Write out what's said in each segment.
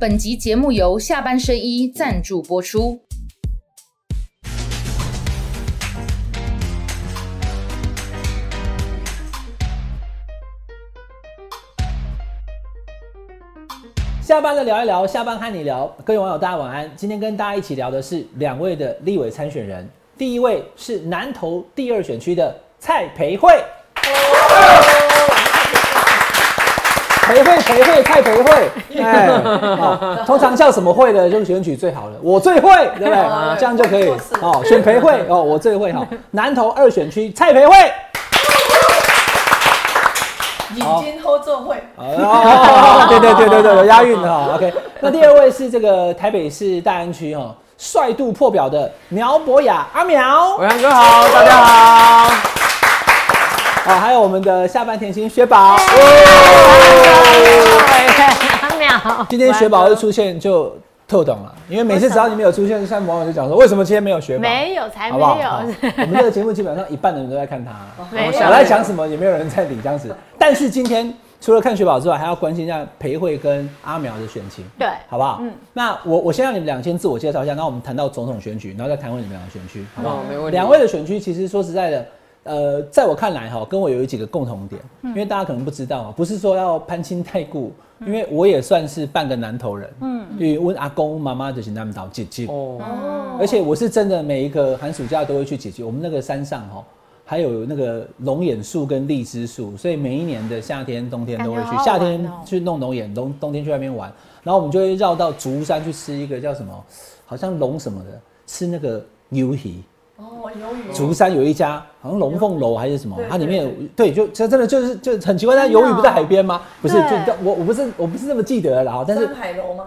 本集节目由下半身衣赞助播出。下班了聊一聊，下班和你聊，各位网友大家晚安。今天跟大家一起聊的是两位的立委参选人，第一位是南投第二选区的蔡培慧。培会培会蔡培会，哎，好，通常叫什么会的就选举最好了，我最会，对不对？这样就可以哦，选培会哦，我最会哈。南投二选区蔡培慧。引金后座会，哦，对对对对对，有押韵的哈。OK，那第二位是这个台北市大安区哈，帅度破表的苗博雅阿苗，伟阳哥好，大家好。好，还有我们的下半甜心雪宝，阿苗，今天雪宝一出现就。特懂了，因为每次只要你没有出现，像网友就讲说，为什么今天没有雪宝？没有，才没有。我们这个节目基本上一半的人都在看他，我在讲什么也没有人在理这样子。但是今天除了看雪宝之外，还要关心一下裴慧跟阿苗的选情，对，好不好？嗯。那我我先让你们两先自我介绍一下，然后我们谈到总统选举，然后再谈问你们两个选区，好不好？没问题。两位的选区其实说实在的。呃，在我看来哈，跟我有几个共同点，因为大家可能不知道，不是说要攀亲太故，因为我也算是半个南投人，嗯，因为问阿公妈妈就是他们岛姐姐。哦，而且我是真的每一个寒暑假都会去姐姐，我们那个山上哈，还有那个龙眼树跟荔枝树，所以每一年的夏天、冬天都会去，夏天去弄龙眼，冬冬天去外面玩，然后我们就会绕到竹山去吃一个叫什么，好像龙什么的，吃那个牛皮。哦，鱿鱼。竹山有一家，好像龙凤楼还是什么，它里面有对，就这真的就是就很奇怪，它鱿鱼不在海边吗？不是，就我我不是我不是那么记得了，但是。山海楼吗？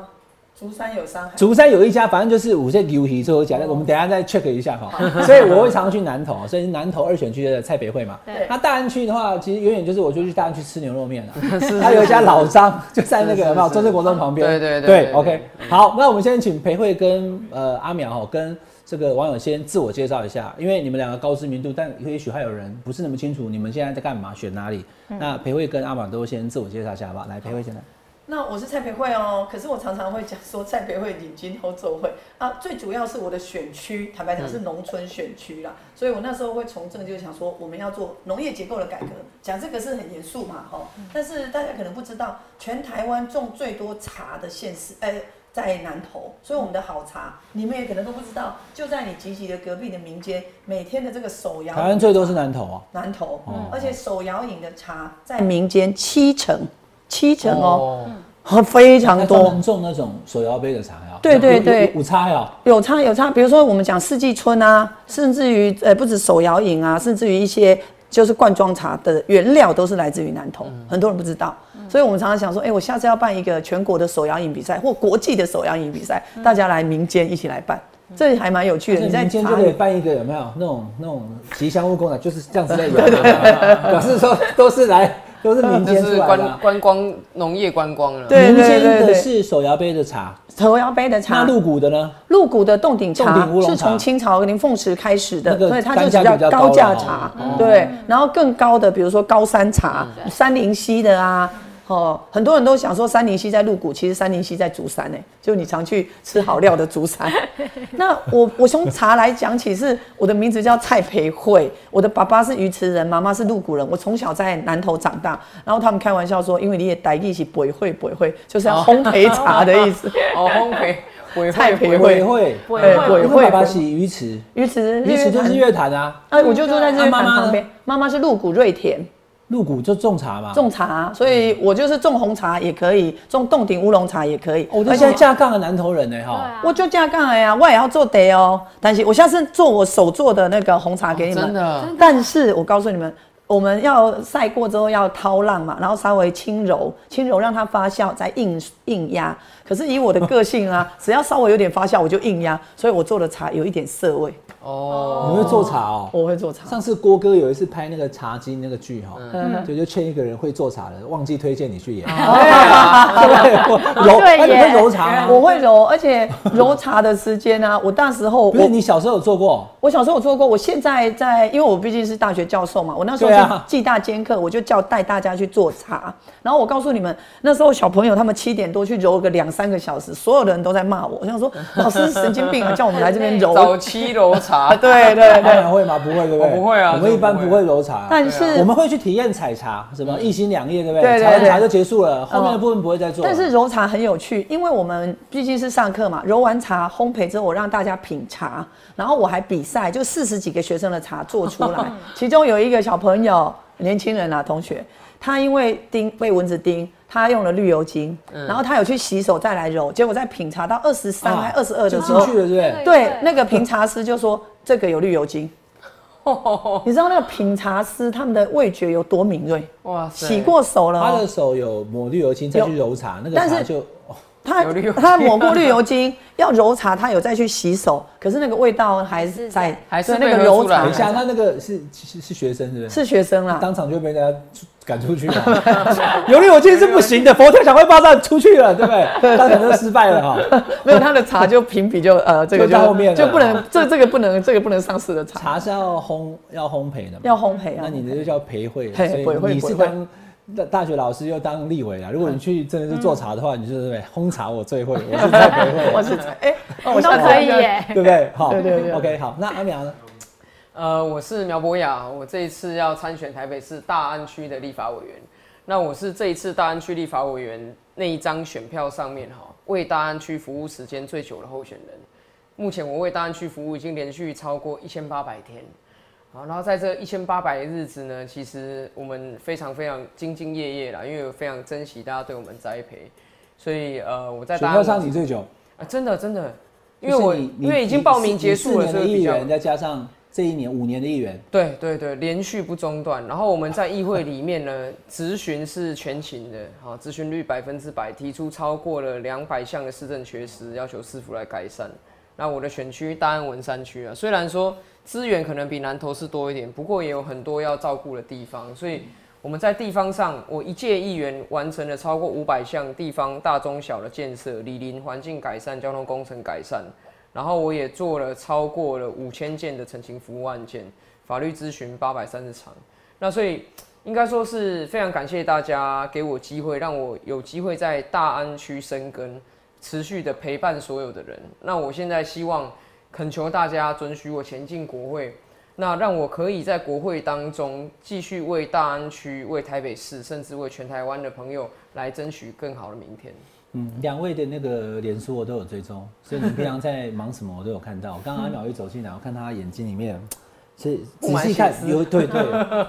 竹山有山海。竹山有一家，反正就是五线鱿鱼最后讲，我们等下再 check 一下哈。所以我会常去南投，所以南投二选区的蔡北会嘛。对。那大安区的话，其实远远就是我就去大安区吃牛肉面了。他有一家老张，就在那个有没有中正国中旁边？对对对。对，OK。好，那我们先请裴慧跟呃阿淼哈跟。这个网友先自我介绍一下，因为你们两个高知名度，但也许还有人不是那么清楚你们现在在干嘛，选哪里。那裴慧跟阿满都先自我介绍一下吧。来，裴慧先来。那我是蔡培慧哦，可是我常常会讲说蔡培慧领军后走会啊，最主要是我的选区，坦白讲是农村选区啦，所以我那时候会从政就想说我们要做农业结构的改革，讲这个是很严肃嘛哈，但是大家可能不知道，全台湾种最多茶的县市，哎。在南投，所以我们的好茶，你们也可能都不知道，就在你集集的隔壁的民间，每天的这个手摇，台湾最多是南投啊，南投，而且手摇饮的茶在民间七成，七成哦，非常多，种那种手摇杯的茶呀，对对对，有差呀，有差有差，比如说我们讲四季春啊，甚至于呃不止手摇饮啊，甚至于一些就是罐装茶的原料都是来自于南投，很多人不知道。所以，我们常常想说，哎，我下次要办一个全国的手摇饮比赛，或国际的手摇饮比赛，大家来民间一起来办，这还蛮有趣的。你在民间就可以办一个，有没有那种那种吉祥物工厂，就是这样子类的，表示说都是来都是民间出来的观光农业观光了。对对对对是手摇杯的茶，手摇杯的茶。那鹿谷的呢？鹿谷的洞顶茶是从清朝林凤池开始的，所以它就叫高价茶。对，然后更高的，比如说高山茶、山林溪的啊。哦，很多人都想说三林溪在鹿谷，其实三林溪在竹山呢。就你常去吃好料的竹山。那我我从茶来讲起，是我的名字叫蔡培慧，我的爸爸是鱼池人，妈妈是鹿谷人。我从小在南头长大，然后他们开玩笑说，因为你也带一起培慧培慧，就是要烘焙茶的意思。哦，烘焙，蔡培慧，培慧，培慧。爸爸是鱼池，鱼池，鱼池就是乐坛啊。哎，我就坐在这乐坛旁边。妈妈是鹿谷瑞田。入股就种茶嘛，种茶，所以我就是种红茶也可以，种洞顶乌龙茶也可以。我现在架杠的南头人呢，哈，我就架杠了呀，我也要做得哦。但是我下次做我手做的那个红茶给你们，真的。但是我告诉你们，我们要晒过之后要掏浪嘛，然后稍微轻柔，轻柔让它发酵，再硬硬压。可是以我的个性啊，只要稍微有点发酵，我就硬压，所以我做的茶有一点涩味。哦，你会做茶哦？我会做茶。上次郭哥有一次拍那个《茶经》那个剧哈，就就欠一个人会做茶的，忘记推荐你去演。揉，你会揉茶？我会揉，而且揉茶的时间啊，我那时候不是你小时候有做过？我小时候有做过，我现在在，因为我毕竟是大学教授嘛，我那时候去暨大兼课，我就叫带大家去做茶。然后我告诉你们，那时候小朋友他们七点多去揉个两三个小时，所有的人都在骂我，我想说 老师神经病啊，叫我们来这边 揉早期揉茶。对 对对，会吗？不会对不对？不会啊，我们一般不会揉茶，但是我们会去体验采茶，什么一心两叶，对不对？采完茶就结束了，后面的部分不会再做。但是揉茶很有趣，因为我们毕竟是上课嘛，揉完茶烘焙之后，我让大家品茶，然后我还比赛，就四十几个学生的茶做出来，其中有一个小朋友，年轻人啊，同学，他因为叮被蚊子叮，他用了绿油精，然后他有去洗手再来揉，结果在品茶到二十三还二十二的时候，去了，对不对？对，那个评茶师就说这个有绿油精。你知道那个品茶师他们的味觉有多敏锐？哇，洗过手了，他的手有抹绿油精再去揉茶，那个茶就。他他抹过绿油精，要揉茶，他有再去洗手，可是那个味道还是在，还是那个揉茶。等一下，他那个是是是学生是不是？是学生啦，当场就被人家赶出去了。有理有据是不行的，佛跳墙会爆炸出去了，对不对？当然就失败了哈。没有他的茶就评比就呃 这个就后面就不能这这个不能这个不能上市的茶。茶是要烘要烘焙的，要烘焙啊。那你的就叫培会，所以你是当。大大学老师又当立委啊。如果你去真的是做茶的话，你就是对烘茶我最会，我是最会，我是哎，我都可以耶，对不对？好，对对对，OK，好。那阿苗呢？呃，我是苗博雅，我这一次要参选台北市大安区的立法委员。那我是这一次大安区立法委员那一张选票上面哈，为大安区服务时间最久的候选人。目前我为大安区服务已经连续超过一千八百天。好，然后在这一千八百日子呢，其实我们非常非常兢兢业业啦，因为我非常珍惜大家对我们栽培，所以呃，我在选票上你最久啊，真的真的，因为我因为已经报名结束了，所以议员再加上这一年五年的议员，对对对，连续不中断。然后我们在议会里面呢，咨询是全勤的，好，咨询率百分之百，提出超过了两百项的市政缺失，要求市府来改善。那我的选区大安文山区啊，虽然说。资源可能比南投是多一点，不过也有很多要照顾的地方，所以我们在地方上，我一届议员完成了超过五百项地方大中小的建设、里林环境改善、交通工程改善，然后我也做了超过了五千件的澄清服务案件、法律咨询八百三十场，那所以应该说是非常感谢大家给我机会，让我有机会在大安区生根，持续的陪伴所有的人。那我现在希望。恳求大家准许我前进国会，那让我可以在国会当中继续为大安区、为台北市，甚至为全台湾的朋友来争取更好的明天。嗯，两位的那个脸书我都有追踪，所以你平常在忙什么我都有看到。刚刚阿苗一走进来，我看他眼睛里面，是仔细看有对对，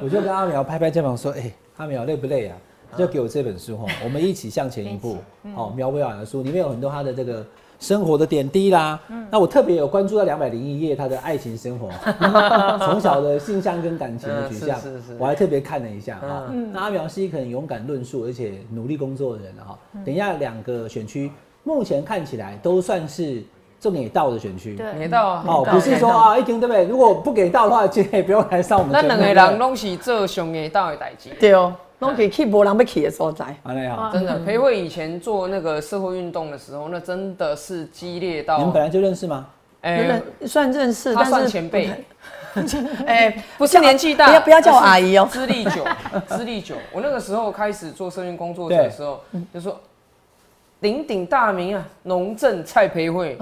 我就跟阿苗拍拍肩膀说：“哎，阿苗累不累啊？”就给我这本书哈，我们一起向前一步。好，苗伟尔的书里面有很多他的这个。生活的点滴啦，那我特别有关注到两百零一页他的爱情生活，从小的性向跟感情的取向，我还特别看了一下哈。那阿苗是一个很勇敢论述而且努力工作的人哈。等一下两个选区目前看起来都算是重给到的选区，给到啊，哦，不是说啊一听对不对？如果不给到的话，今天也不用来上我们。那两个人拢是做上给到的代志，对哦。可以去无人要去的所在，真的。裴慧以前做那个社会运动的时候，那真的是激烈到。你们本来就认识吗？哎，算认识，他算前辈。哎，不是年纪大，不要不要叫我阿姨哦。资历久，资历久。我那个时候开始做社运工作者的时候，就说鼎鼎大名啊，农政蔡培慧。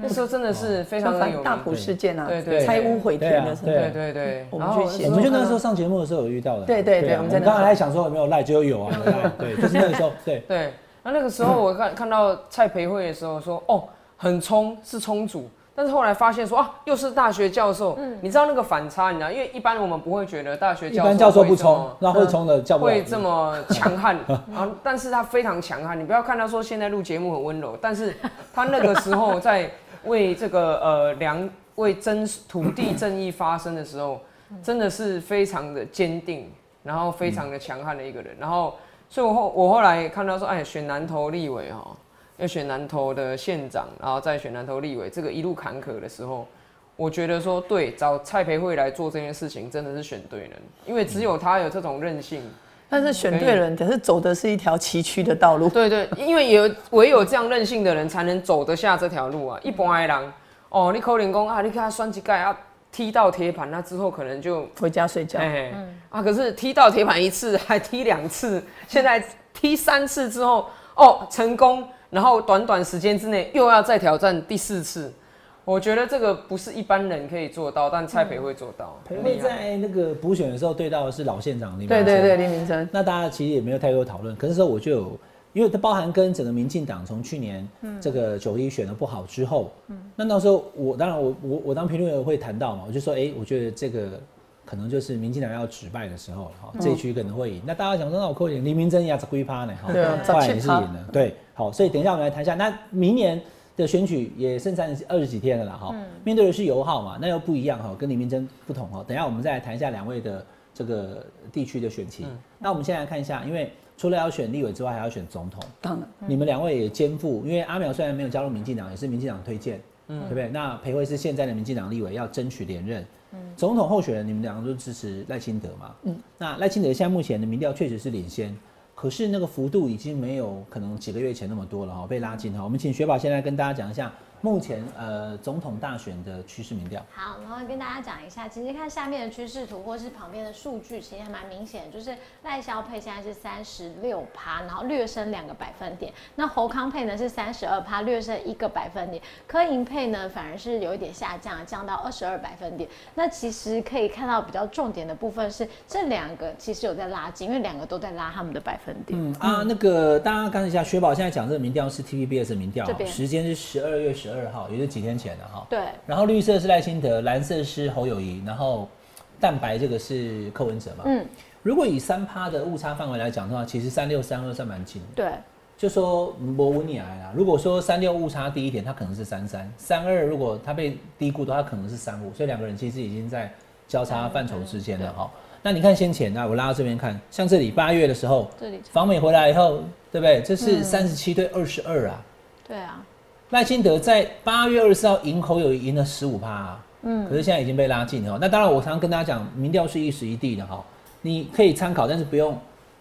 那时候真的是非常有大埔事件啊，对对，拆屋毁田的，对对对。我们去写，我们就那个时候上节目的时候有遇到的，对对对。我们刚才还想说有没有赖，就有啊，对，就是那个时候，对对。那那个时候我看看到蔡培慧的时候说，哦，很冲是冲主。但是后来发现说啊，又是大学教授，嗯，你知道那个反差，你知道，因为一般我们不会觉得大学教授，一般教授不冲，那会冲的教会这么强悍 啊，但是他非常强悍。你不要看他说现在录节目很温柔，但是他那个时候在为这个呃良为争土地正义发声的时候，真的是非常的坚定，然后非常的强悍的一个人。然后，所以我后我后来看到说，哎，选南投立委哈。要选南投的县长，然后再选南投立委，这个一路坎坷的时候，我觉得说对，找蔡培慧来做这件事情真的是选对人，因为只有他有这种韧性。但是选对人，可是走的是一条崎岖的道路。对对，因为有唯有这样任性的人，才能走得下这条路啊！一般的人，哦，你可能讲啊，你看他选几届啊，踢到铁板，那之后可能就回家睡觉。哎，啊，可是踢到铁板一次，还踢两次，现在踢三次之后，哦，成功，然后短短时间之内又要再挑战第四次。我觉得这个不是一般人可以做到，但蔡培会做到。培慧在那个补选的时候对到的是老县长林明对对对，林明珍。那大家其实也没有太多讨论，可是说我就有，因为它包含跟整个民进党从去年这个九一选的不好之后，嗯，那到时候我当然我我我当评论员会谈到嘛，我就说哎，我觉得这个可能就是民进党要止败的时候了哈，这一区可能会赢。那大家想说那我扣点林明珍压着龟趴呢哈，对啊，后来也是赢了，对，好，所以等一下我们来谈一下，那明年。的选举也剩三十二十几天了啦，哈，面对的是油耗嘛，那又不一样哈，跟李明珍不同哈。等下我们再来谈一下两位的这个地区的选情。那我们先来看一下，因为除了要选立委之外，还要选总统。当然，你们两位也肩负，因为阿苗虽然没有加入民进党，也是民进党推荐，嗯，对不对？那裴惠是现在的民进党立委，要争取连任。嗯，总统候选人，你们两个都支持赖清德嘛？嗯，那赖清德现在目前的民调确实是领先。可是那个幅度已经没有可能几个月前那么多了哈，被拉近哈。我们请雪宝先来跟大家讲一下。目前呃总统大选的趋势民调，好，然后跟大家讲一下，其实看下面的趋势图或是旁边的数据，其实还蛮明显的，就是赖萧配现在是三十六趴，然后略升两个百分点。那侯康配呢是三十二趴，略升一个百分点。柯银配呢反而是有一点下降，降到二十二百分点。那其实可以看到比较重点的部分是这两个其实有在拉近，因为两个都在拉他们的百分点。嗯啊，那个大家看一下，雪宝现在讲这个民调是 TVBS 的民调，时间是十二月十。十二号也是几天前的哈，对。然后绿色是赖清德，蓝色是侯友谊，然后蛋白这个是柯文哲嘛。嗯。如果以三趴的误差范围来讲的话，其实三六三二算蛮近的。对。就说我问你来啦，如果说三六误差低一点，它可能是三三；三二如果它被低估的话，可能是三五。所以两个人其实已经在交叉范畴之间了哈。那你看先前啊，我拉到这边看，像这里八月的时候，这里访美回来以后，对不对？这是三十七对二十二啊。对啊。赖清德在八月二十四号赢侯友赢了十五趴，嗯，可是现在已经被拉近了。那当然，我常常跟大家讲，民调是一时一地的哈，你可以参考，但是不用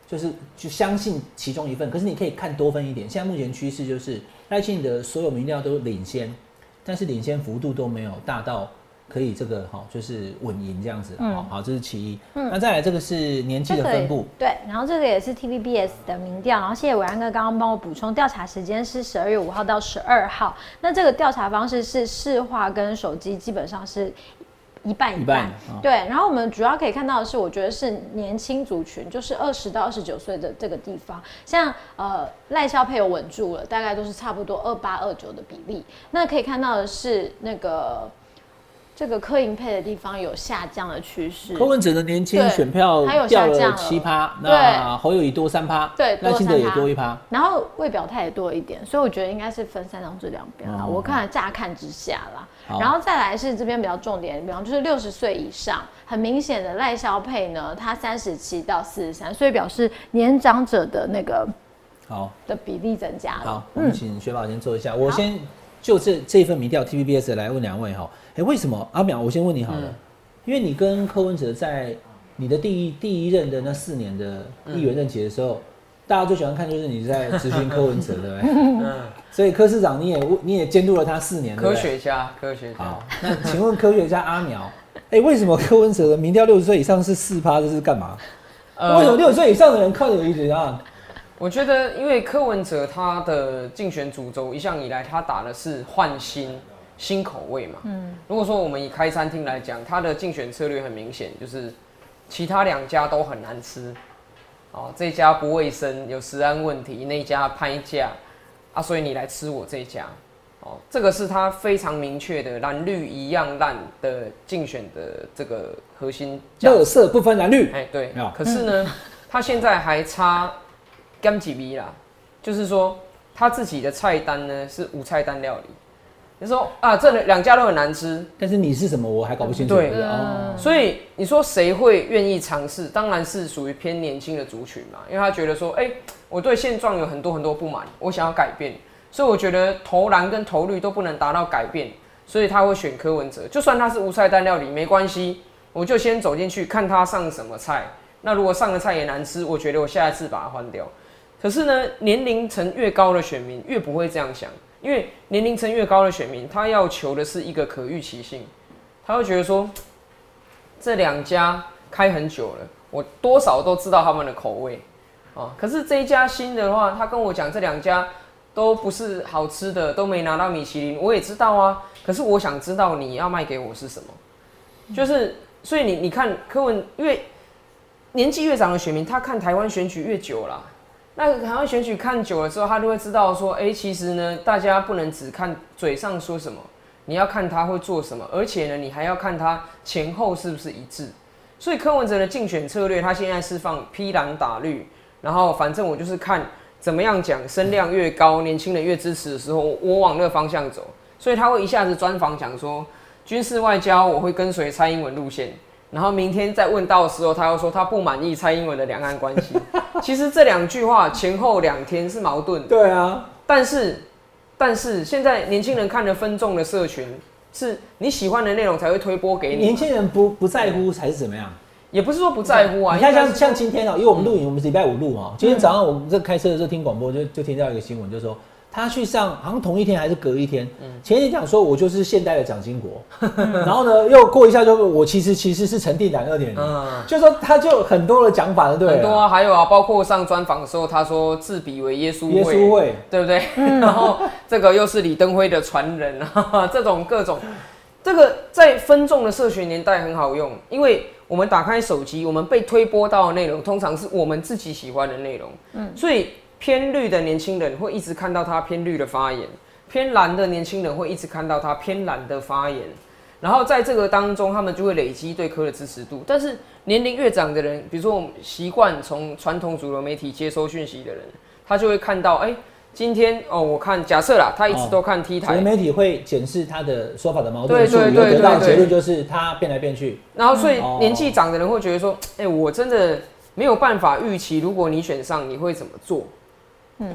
就是就相信其中一份。可是你可以看多分一点。现在目前趋势就是赖清德所有民调都领先，但是领先幅度都没有大到。可以这个哈，就是稳赢这样子，好好，这是其一。嗯，那再来这个是年纪的分布，对，然后这个也是 TVBS 的民调，然后谢谢伟安哥刚刚帮我补充，调查时间是十二月五号到十二号。那这个调查方式是市话跟手机基本上是一半一半，对。然后我们主要可以看到的是，我觉得是年轻族群，就是二十到二十九岁的这个地方，像呃赖萧配有稳住了，大概都是差不多二八二九的比例。那可以看到的是那个。这个柯银配的地方有下降的趋势，柯文哲的年轻选票掉了七趴，那侯友宜多三趴，对，赖清德也多一趴，然后未表态也多一点，所以我觉得应该是分三张这两边啦。我看乍看之下啦，然后再来是这边比较重点，比方就是六十岁以上，很明显的赖萧配呢，他三十七到四十三，所以表示年长者的那个好。的比例增加了。好，我们请薛宝先做一下，我先就这这份民调 TVBS 来问两位哈。哎，为什么阿淼？我先问你好了，因为你跟柯文哲在你的第一第一任的那四年的议员任期的时候，大家最喜欢看就是你在咨询柯文哲，对不对？嗯。所以柯市长你也你也监督了他四年，科学家，科学家。好，那请问科学家阿淼，哎，为什么柯文哲的民调六十岁以上是四趴？这是干嘛？为什么六十岁以上的人靠你一直啊？我觉得，因为柯文哲他的竞选主轴一向以来，他打的是换新。新口味嘛，嗯，如果说我们以开餐厅来讲，它的竞选策略很明显，就是其他两家都很难吃，哦，这家不卫生，有食安问题，那家拍价，啊，所以你来吃我这家，哦，这个是他非常明确的蓝绿一样烂的竞选的这个核心，乐色不分蓝绿，哎，对，可是呢，他现在还差干几米啦，就是说他自己的菜单呢是无菜单料理。你说啊，这两家都很难吃，但是你是什么，我还搞不清楚。对，所以你说谁会愿意尝试？当然是属于偏年轻的族群嘛，因为他觉得说，哎，我对现状有很多很多不满，我想要改变。所以我觉得投蓝跟投绿都不能达到改变，所以他会选柯文哲。就算他是无菜单料理没关系，我就先走进去看他上什么菜。那如果上的菜也难吃，我觉得我下一次把它换掉。可是呢，年龄层越高的选民越不会这样想。因为年龄层越高的选民，他要求的是一个可预期性，他会觉得说，这两家开很久了，我多少都知道他们的口味啊。可是这一家新的话，他跟我讲这两家都不是好吃的，都没拿到米其林，我也知道啊。可是我想知道你要卖给我是什么，就是所以你你看柯文因为年纪越长的选民，他看台湾选举越久了。那台湾选举看久了之后，他就会知道说，哎，其实呢，大家不能只看嘴上说什么，你要看他会做什么，而且呢，你还要看他前后是不是一致。所以柯文哲的竞选策略，他现在是放披蓝打绿，然后反正我就是看怎么样讲，声量越高，年轻人越支持的时候，我往那个方向走。所以他会一下子专访讲说，军事外交我会跟随蔡英文路线。然后明天再问到的时候，他又说他不满意蔡英文的两岸关系。其实这两句话前后两天是矛盾。对啊，但是但是现在年轻人看了分众的社群，是你喜欢的内容才会推播给你。年轻人不不在乎还是怎么样？也不是说不在乎啊。你看像像今天哦，因为我们录影，我们是礼拜五录哦。今天早上我们这开车的时候听广播，就就听到一个新闻，就说。他去上，好像同一天还是隔一天。前一天讲说，我就是现代的蒋经国，然后呢，又过一下就我其实其实是陈定南二点零，就说他就很多的讲法，对很多啊，还有啊，包括上专访的时候，他说自比为耶稣耶稣会，对不对？然后这个又是李登辉的传人啊，这种各种，这个在分众的社群年代很好用，因为我们打开手机，我们被推播到的内容，通常是我们自己喜欢的内容，嗯，所以。偏绿的年轻人会一直看到他偏绿的发言，偏蓝的年轻人会一直看到他偏蓝的发言，然后在这个当中，他们就会累积对科的支持度。但是年龄越长的人，比如说我们习惯从传统主流媒体接收讯息的人，他就会看到，哎，今天哦，我看假设啦，他一直都看 T 台，媒体会检视他的说法的矛盾处，有得到结论就是他变来变去。然后所以年纪长的人会觉得说，哎，我真的没有办法预期，如果你选上，你会怎么做？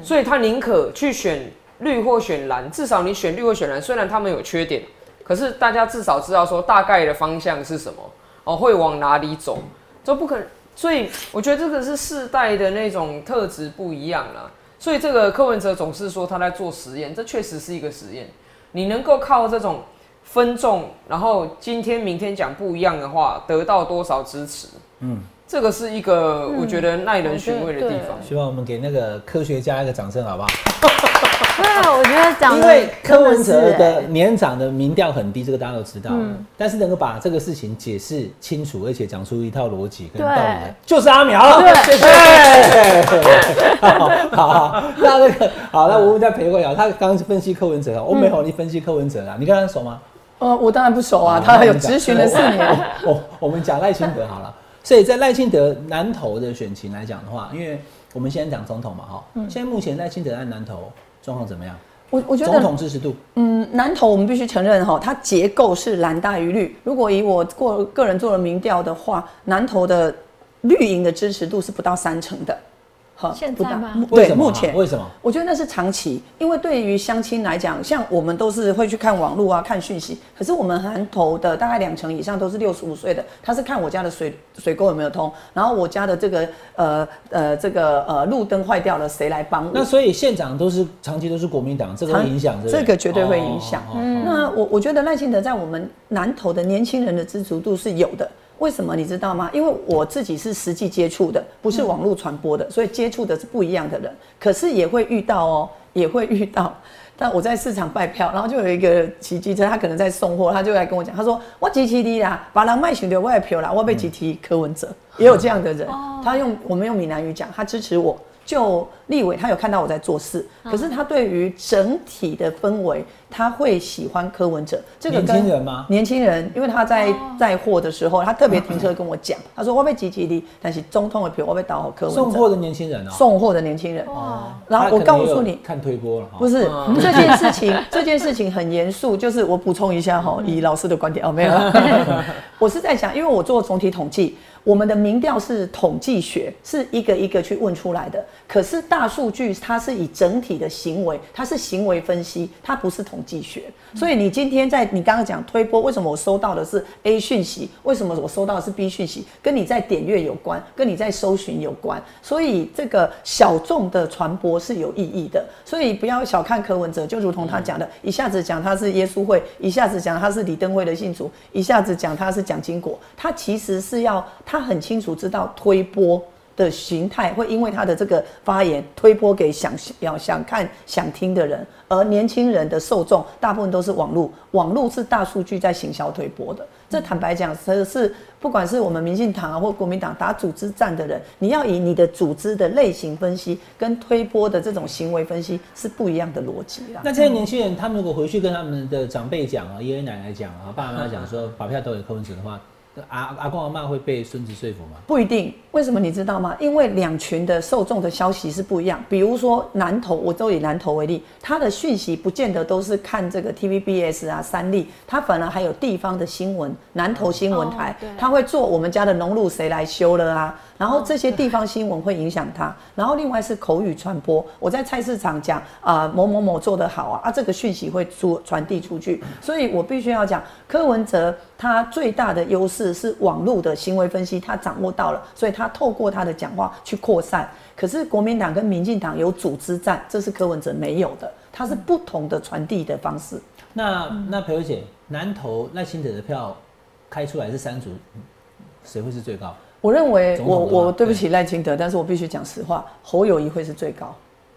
所以他宁可去选绿或选蓝，至少你选绿或选蓝，虽然他们有缺点，可是大家至少知道说大概的方向是什么哦，会往哪里走，这不可能。所以我觉得这个是世代的那种特质不一样了。所以这个柯文哲总是说他在做实验，这确实是一个实验。你能够靠这种分众，然后今天明天讲不一样的话，得到多少支持？嗯。这个是一个我觉得耐人寻味的地方。希望我们给那个科学家一个掌声，好不好？对啊，我觉得讲因为柯文哲的年长的民调很低，这个大家都知道。嗯。但是能够把这个事情解释清楚，而且讲出一套逻辑跟道理，就是阿苗。对，谢谢。好，好，那那个好，那我们再陪会啊。他刚刚分析柯文哲，我没有你分析柯文哲啊。你跟他熟吗？呃，我当然不熟啊。他有咨询了四年。我我们讲赖清德好了。所以在赖清德南投的选情来讲的话，因为我们先讲总统嘛，哈，现在目前赖清德在南投状况怎么样？我我觉得总统支持度，嗯，南投我们必须承认哈，它结构是蓝大于绿。如果以我过个人做了民调的话，南投的绿营的支持度是不到三成的。现在吗？对，目前为什么？我觉得那是长期，因为对于相亲来讲，像我们都是会去看网络啊，看讯息。可是我们南投的大概两成以上都是六十五岁的，他是看我家的水水沟有没有通，然后我家的这个呃呃这个呃路灯坏掉了，谁来帮我？那所以县长都是长期都是国民党，这个影响这个绝对会影响。那我我觉得赖清德在我们南投的年轻人的支持度是有的。为什么你知道吗？因为我自己是实际接触的，不是网络传播的，所以接触的是不一样的人。可是也会遇到哦，也会遇到。但我在市场卖票，然后就有一个骑机车，他可能在送货，他就来跟我讲，他说：“我骑骑的啦，把人卖选的我也票啦，我被集体柯文哲，也有这样的人。他用我们用闽南语讲，他支持我。”就立委，他有看到我在做事，可是他对于整体的氛围，他会喜欢柯文哲。这个年轻人吗？年轻人，因为他在载货的时候，他特别停车跟我讲，他说我被积极的，但是中通的票我被倒好柯文哲。送货的年轻人哦，送货的年轻人。哦，然后我告诉你，看推波了。不是这件事情，这件事情很严肃。就是我补充一下哈，以老师的观点哦，没有，我是在想，因为我做总体统计。我们的民调是统计学，是一个一个去问出来的。可是大数据它是以整体的行为，它是行为分析，它不是统计学。所以你今天在你刚刚讲推波，为什么我收到的是 A 讯息？为什么我收到的是 B 讯息？跟你在点阅有关，跟你在搜寻有关。所以这个小众的传播是有意义的。所以不要小看柯文哲，就如同他讲的，一下子讲他是耶稣会，一下子讲他是李登辉的信徒，一下子讲他是蒋经国，他其实是要他很清楚知道推波。的形态会因为他的这个发言推波给想要想看想听的人，而年轻人的受众大部分都是网络，网络是大数据在行销推波的。这坦白讲，是是不管是我们民进党啊或国民党打组织战的人，你要以你的组织的类型分析跟推波的这种行为分析是不一样的逻辑啦。那这些年轻人，他们如果回去跟他们的长辈讲啊，爷爷奶奶讲啊，爸爸妈妈讲说把票投给柯文哲的话。阿阿公阿妈会被孙子说服吗？不一定。为什么你知道吗？因为两群的受众的消息是不一样。比如说南投，我都以南投为例，他的讯息不见得都是看这个 TVBS 啊、三立，他反而还有地方的新闻，南投新闻台，他会做我们家的农路谁来修了啊？然后这些地方新闻会影响他。然后另外是口语传播，我在菜市场讲啊某某某做得好啊，啊这个讯息会出传递出去。所以我必须要讲柯文哲他最大的优势是网络的行为分析，他掌握到了，所以他。透过他的讲话去扩散，可是国民党跟民进党有组织战，这是柯文哲没有的，他是不同的传递的方式。那那裴友姐，南投赖清德的票开出来是三组，谁会是最高？我认为我我对不起赖清德，但是我必须讲实话，侯友谊会是最高。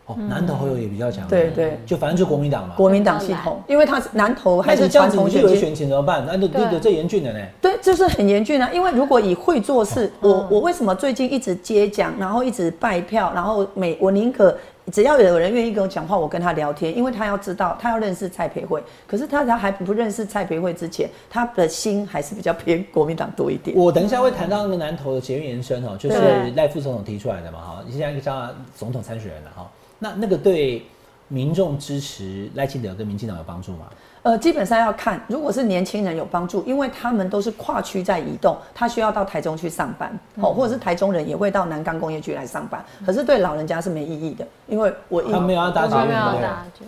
哦，南投侯友也比较强，对对，就反正就国民党嘛，国民党系统，因为他是南投还是传统选情怎么办？那那个最严峻的呢？对，就是很严峻啊。因为如果以会做事，我我为什么最近一直接讲，然后一直拜票，然后每我宁可只要有人愿意跟我讲话，我跟他聊天，因为他要知道，他要认识蔡培慧。可是他他还不认识蔡培慧之前，他的心还是比较偏国民党多一点。我等一下会谈到那个南投的捷运延伸哦，就是赖副总统提出来的嘛哈，你现在一个叫他总统参选人了哈。那那个对民众支持赖清德跟民进党有帮助吗？呃，基本上要看，如果是年轻人有帮助，因为他们都是跨区在移动，他需要到台中去上班，哦，或者是台中人也会到南港工业区来上班。可是对老人家是没意义的，因为我他没有要搭捷运，对。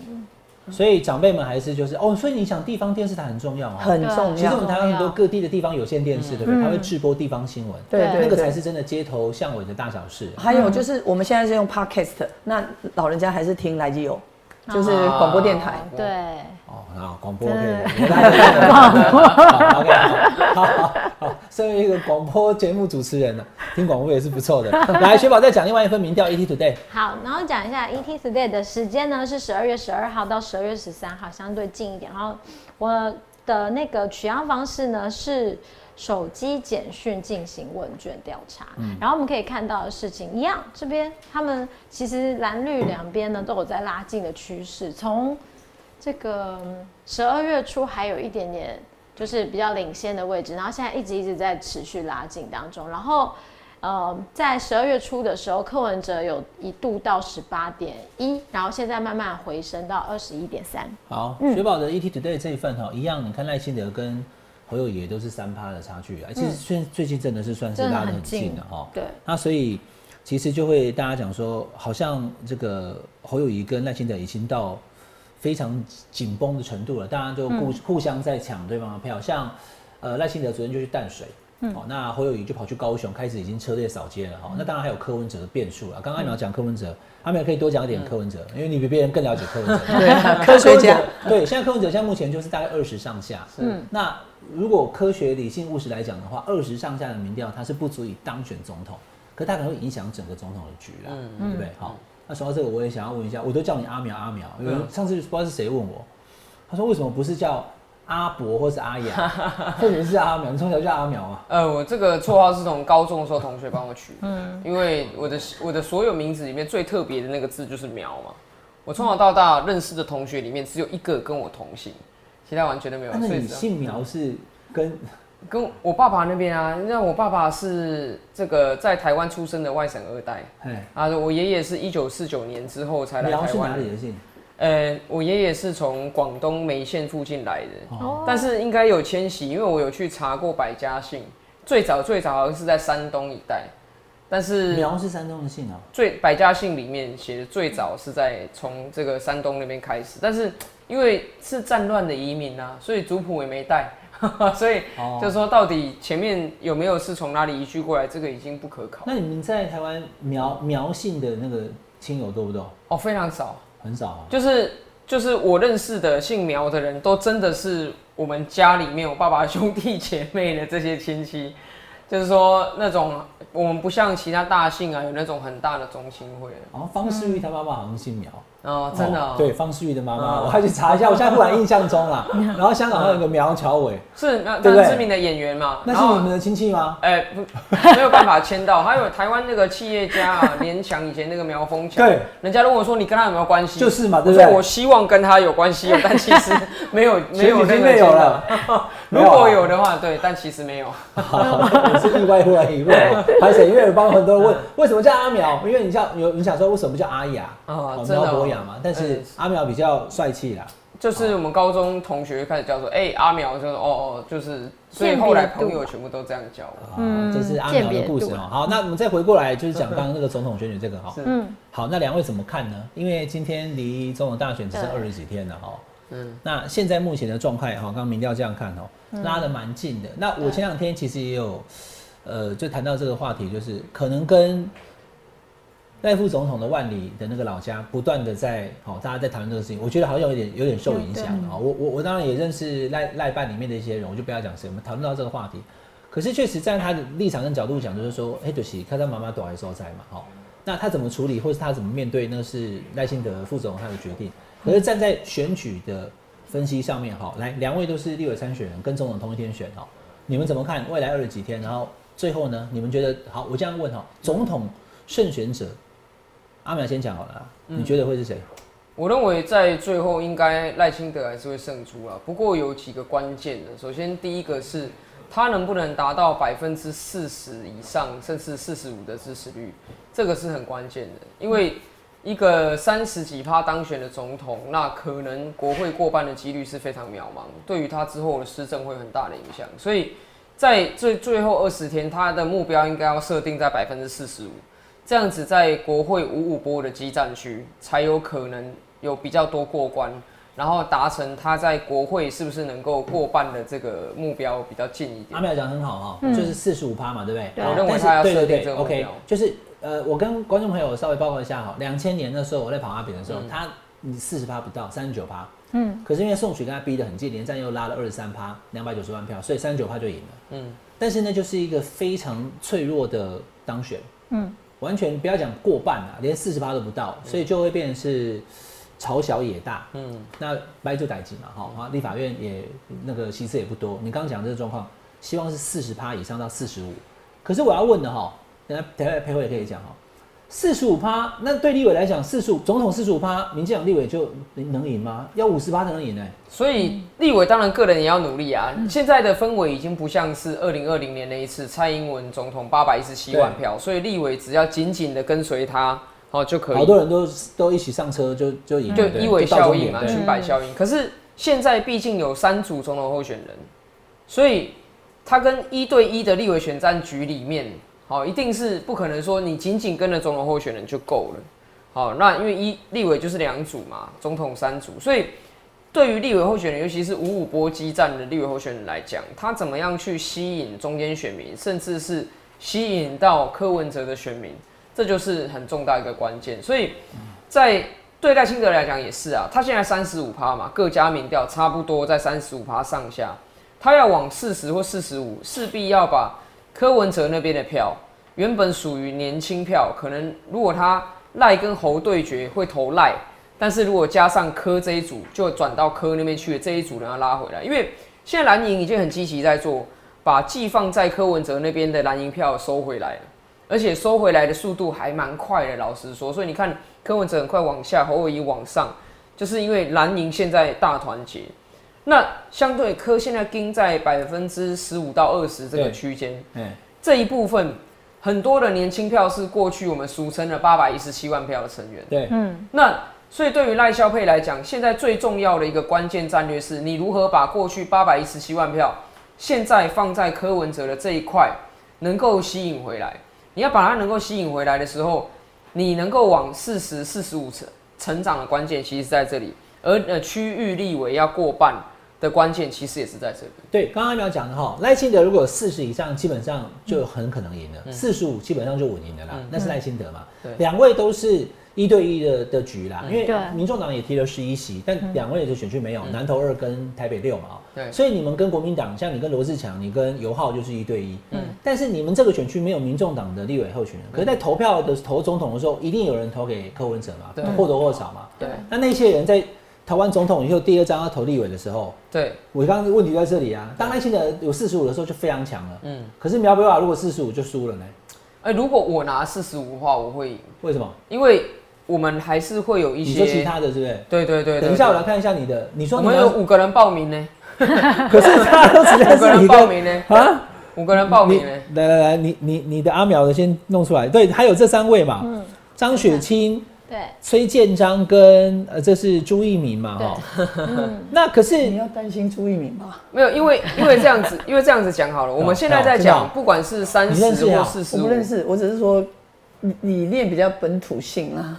所以长辈们还是就是哦，所以你想地方电视台很重要啊，很重要。其实我们台湾很多各地的地方有线电视，对不对？它会直播地方新闻，对对，那个才是真的街头巷尾的大小事。还有就是我们现在是用 podcast，那老人家还是听来基友，就是广播电台，对。哦，好，广播可以。好，OK，好，好，好，身为一个广播节目主持人呢，听广播也是不错的。来，雪宝再讲另外一份民调，ET Today。好，然后讲一下 ET Today 的时间呢，是十二月十二号到十二月十三号，相对近一点。然后我的那个取样方式呢是。手机简讯进行问卷调查，然后我们可以看到的事情一样，这边他们其实蓝绿两边呢都有在拉近的趋势，从这个十二月初还有一点点就是比较领先的位置，然后现在一直一直在持续拉近当中，然后呃在十二月初的时候，柯文哲有一度到十八点一，然后现在慢慢回升到二十一点三。好，雪宝的 ET Today 这一份哈，一样，你看赖清德跟。侯友也都是三趴的差距啊，其实最最近真的是算是拉得很近的哈。对。那所以其实就会大家讲说，好像这个侯友谊跟赖清德已经到非常紧绷的程度了，大家就互互相在抢对方的票。像呃赖清德昨天就去淡水，哦，那侯友谊就跑去高雄，开始已经车队扫街了哈。那当然还有柯文哲的变数了。刚刚你要讲柯文哲，他们也可以多讲一点柯文哲，因为你比别人更了解柯文哲。对，科学家。对，现在柯文哲现在目前就是大概二十上下。嗯。那如果科学、理性、务实来讲的话，二十上下的民调，它是不足以当选总统，可它可能会影响整个总统的局啦，对不对？好，那说到这个，我也想要问一下，我都叫你阿苗阿苗，因为上次不知道是谁问我，他说为什么不是叫阿伯或是阿雅，特别是阿苗？你从小叫阿苗啊？呃，我这个绰号是从高中的时候同学帮我取，嗯，因为我的我的所有名字里面最特别的那个字就是苗嘛，我从小到大认识的同学里面只有一个跟我同姓。其他完全都没有。那你姓苗是跟 跟我爸爸那边啊？那我爸爸是这个在台湾出生的外省二代。啊，我爷爷是一九四九年之后才来台湾。苗是哪里的姓？呃，我爷爷是从广东梅县附近来的，但是应该有迁徙，因为我有去查过百家姓，最早最早好像是在山东一带。但是苗是山东的姓啊，最百家姓里面写的最早是在从这个山东那边开始，但是因为是战乱的移民啊，所以族谱也没带，所以就说到底前面有没有是从哪里移居过来，这个已经不可考。那你们在台湾苗苗姓的那个亲友多不多？哦，非常少，很少，就是就是我认识的姓苗的人都真的是我们家里面我爸爸兄弟姐妹的这些亲戚。就是说，那种我们不像其他大姓啊，有那种很大的中心会。哦，方世玉他妈妈好像姓苗。哦，真的，对方世玉的妈妈，我还去查一下，我现在忽然印象中啦。然后香港还有个苗侨伟，是那对知名的演员嘛？那是你们的亲戚吗？哎，没有办法签到。还有台湾那个企业家啊，联强以前那个苗峰强，对，人家都问我说你跟他有没有关系？就是嘛，对不对？我希望跟他有关系，但其实没有，没有，没有了。如果有的话，对，但其实没有。我是意外忽然一问，还是因为有帮很多人问为什么叫阿苗？因为你像有你想说为什么叫阿雅啊？苗博雅嘛，但是。阿苗比较帅气啦，就是我们高中同学开始叫说，哎，阿苗就是哦哦，就是所以后来朋友全部都这样叫我。嗯，这是阿苗的故事哦。好，那我们再回过来就是讲刚刚那个总统选举这个哈。嗯。好，那两位怎么看呢？因为今天离总统大选只剩二十几天了哈。嗯。那现在目前的状态哈，刚刚民调这样看哦，拉的蛮近的。那我前两天其实也有，呃，就谈到这个话题，就是可能跟。赖副总统的万里的那个老家，不断的在好，大家在讨论这个事情，我觉得好像有点有点受影响啊。我我我当然也认识赖赖办里面的一些人，我就不要讲谁，我们讨论到这个话题。可是确实在他的立场跟角度讲，就是说，哎，就是看他妈妈躲还是受灾嘛，好，那他怎么处理，或是他怎么面对，那是赖幸德副总他的决定。可是站在选举的分析上面，哈，来两位都是立委参选人，跟总统同一天选，哦，你们怎么看未来二十几天？然后最后呢，你们觉得好？我这样问哈，总统胜选者。阿苗先讲好了，你觉得会是谁？我认为在最后应该赖清德还是会胜出啊。不过有几个关键的，首先第一个是他能不能达到百分之四十以上，甚至四十五的支持率，这个是很关键的。因为一个三十几趴当选的总统，那可能国会过半的几率是非常渺茫，对于他之后的施政会很大的影响。所以在最最后二十天，他的目标应该要设定在百分之四十五。这样子在国会五五波的激战区，才有可能有比较多过关，然后达成他在国会是不是能够过半的这个目标比较近一点。阿妙讲很好哈，就是四十五趴嘛，对不对？我认为他要设定这个目标。就是呃，我跟观众朋友稍微报告一下哈，两千年的时候我在跑阿扁的时候，他你四十趴不到，三十九趴。嗯。可是因为宋曲跟他逼得很近，连战又拉了二十三趴，两百九十万票，所以三十九趴就赢了。嗯。但是呢，就是一个非常脆弱的当选。嗯。完全不要讲过半啊，连四十趴都不到，所以就会变成是朝小野大。嗯，那白就逮急嘛，哈啊，立法院也那个席次也不多。你刚刚讲这个状况，希望是四十趴以上到四十五。可是我要问的哈，等下等下陪会也可以讲哈。四十五趴，那对立委来讲，四十五总统四十五趴，民进党立委就能赢吗？要五十趴才能赢呢。所以立委当然个人也要努力啊。现在的氛围已经不像是二零二零年那一次蔡英文总统八百一十七万票，所以立委只要紧紧的跟随他，哦就可以。好多人都都一起上车就就赢，就一尾效应嘛，群摆效应。可是现在毕竟有三组总统候选人，所以他跟一对一的立委选战局里面。好，一定是不可能说你仅仅跟着总统候选人就够了。好，那因为一立委就是两组嘛，总统三组，所以对于立委候选人，尤其是五五波激战的立委候选人来讲，他怎么样去吸引中间选民，甚至是吸引到柯文哲的选民，这就是很重大一个关键。所以在对待清德来讲也是啊，他现在三十五趴嘛，各家民调差不多在三十五趴上下，他要往四十或四十五，势必要把。柯文哲那边的票原本属于年轻票，可能如果他赖跟侯对决会投赖，但是如果加上柯这一组，就转到柯那边去了这一组人要拉回来，因为现在蓝营已经很积极在做，把寄放在柯文哲那边的蓝营票收回来了，而且收回来的速度还蛮快的，老实说，所以你看柯文哲很快往下，侯友宜往上，就是因为蓝营现在大团结。那相对科现在盯在百分之十五到二十这个区间，这一部分很多的年轻票是过去我们俗称的八百一十七万票的成员。对，嗯，那所以对于赖萧佩来讲，现在最重要的一个关键战略是你如何把过去八百一十七万票，现在放在柯文哲的这一块能够吸引回来。你要把它能够吸引回来的时候，你能够往四十四十五成成长的关键，其实在这里。而呃区域立委要过半的关键，其实也是在这里。对，刚刚苗讲的哈，赖清德如果四十以上，基本上就很可能赢了；四十五基本上就稳赢的啦。那是赖清德嘛？对，两位都是。一对一的的局啦，因为民众党也提了十一席，但两位的选区没有，南投二跟台北六嘛，对，所以你们跟国民党，像你跟罗志强，你跟尤浩就是一对一，嗯，但是你们这个选区没有民众党的立委候选人，可是，在投票的投总统的时候，一定有人投给柯文哲嘛，对，或多或少嘛，对，那那些人在投完总统以后，第二张要投立委的时候，对，我刚刚问题在这里啊，当赖清德有四十五的时候就非常强了，嗯，可是苗北华如果四十五就输了呢？哎，如果我拿四十五的话，我会赢，为什么？因为。我们还是会有一些，你说其他的，是不是？对对对。等一下，我来看一下你的。你说我们有五个人报名呢，可是他都只五个人报名呢啊？五个人报名呢？来来来，你你你的阿苗的先弄出来。对，还有这三位嘛？嗯。张雪清，对。崔建章跟呃，这是朱一鸣嘛？哈。嗯。那可是你要担心朱一鸣吗？没有，因为因为这样子，因为这样子讲好了。我们现在在讲，不管是三十或四十，我不认识，我只是说。理念比较本土性啊，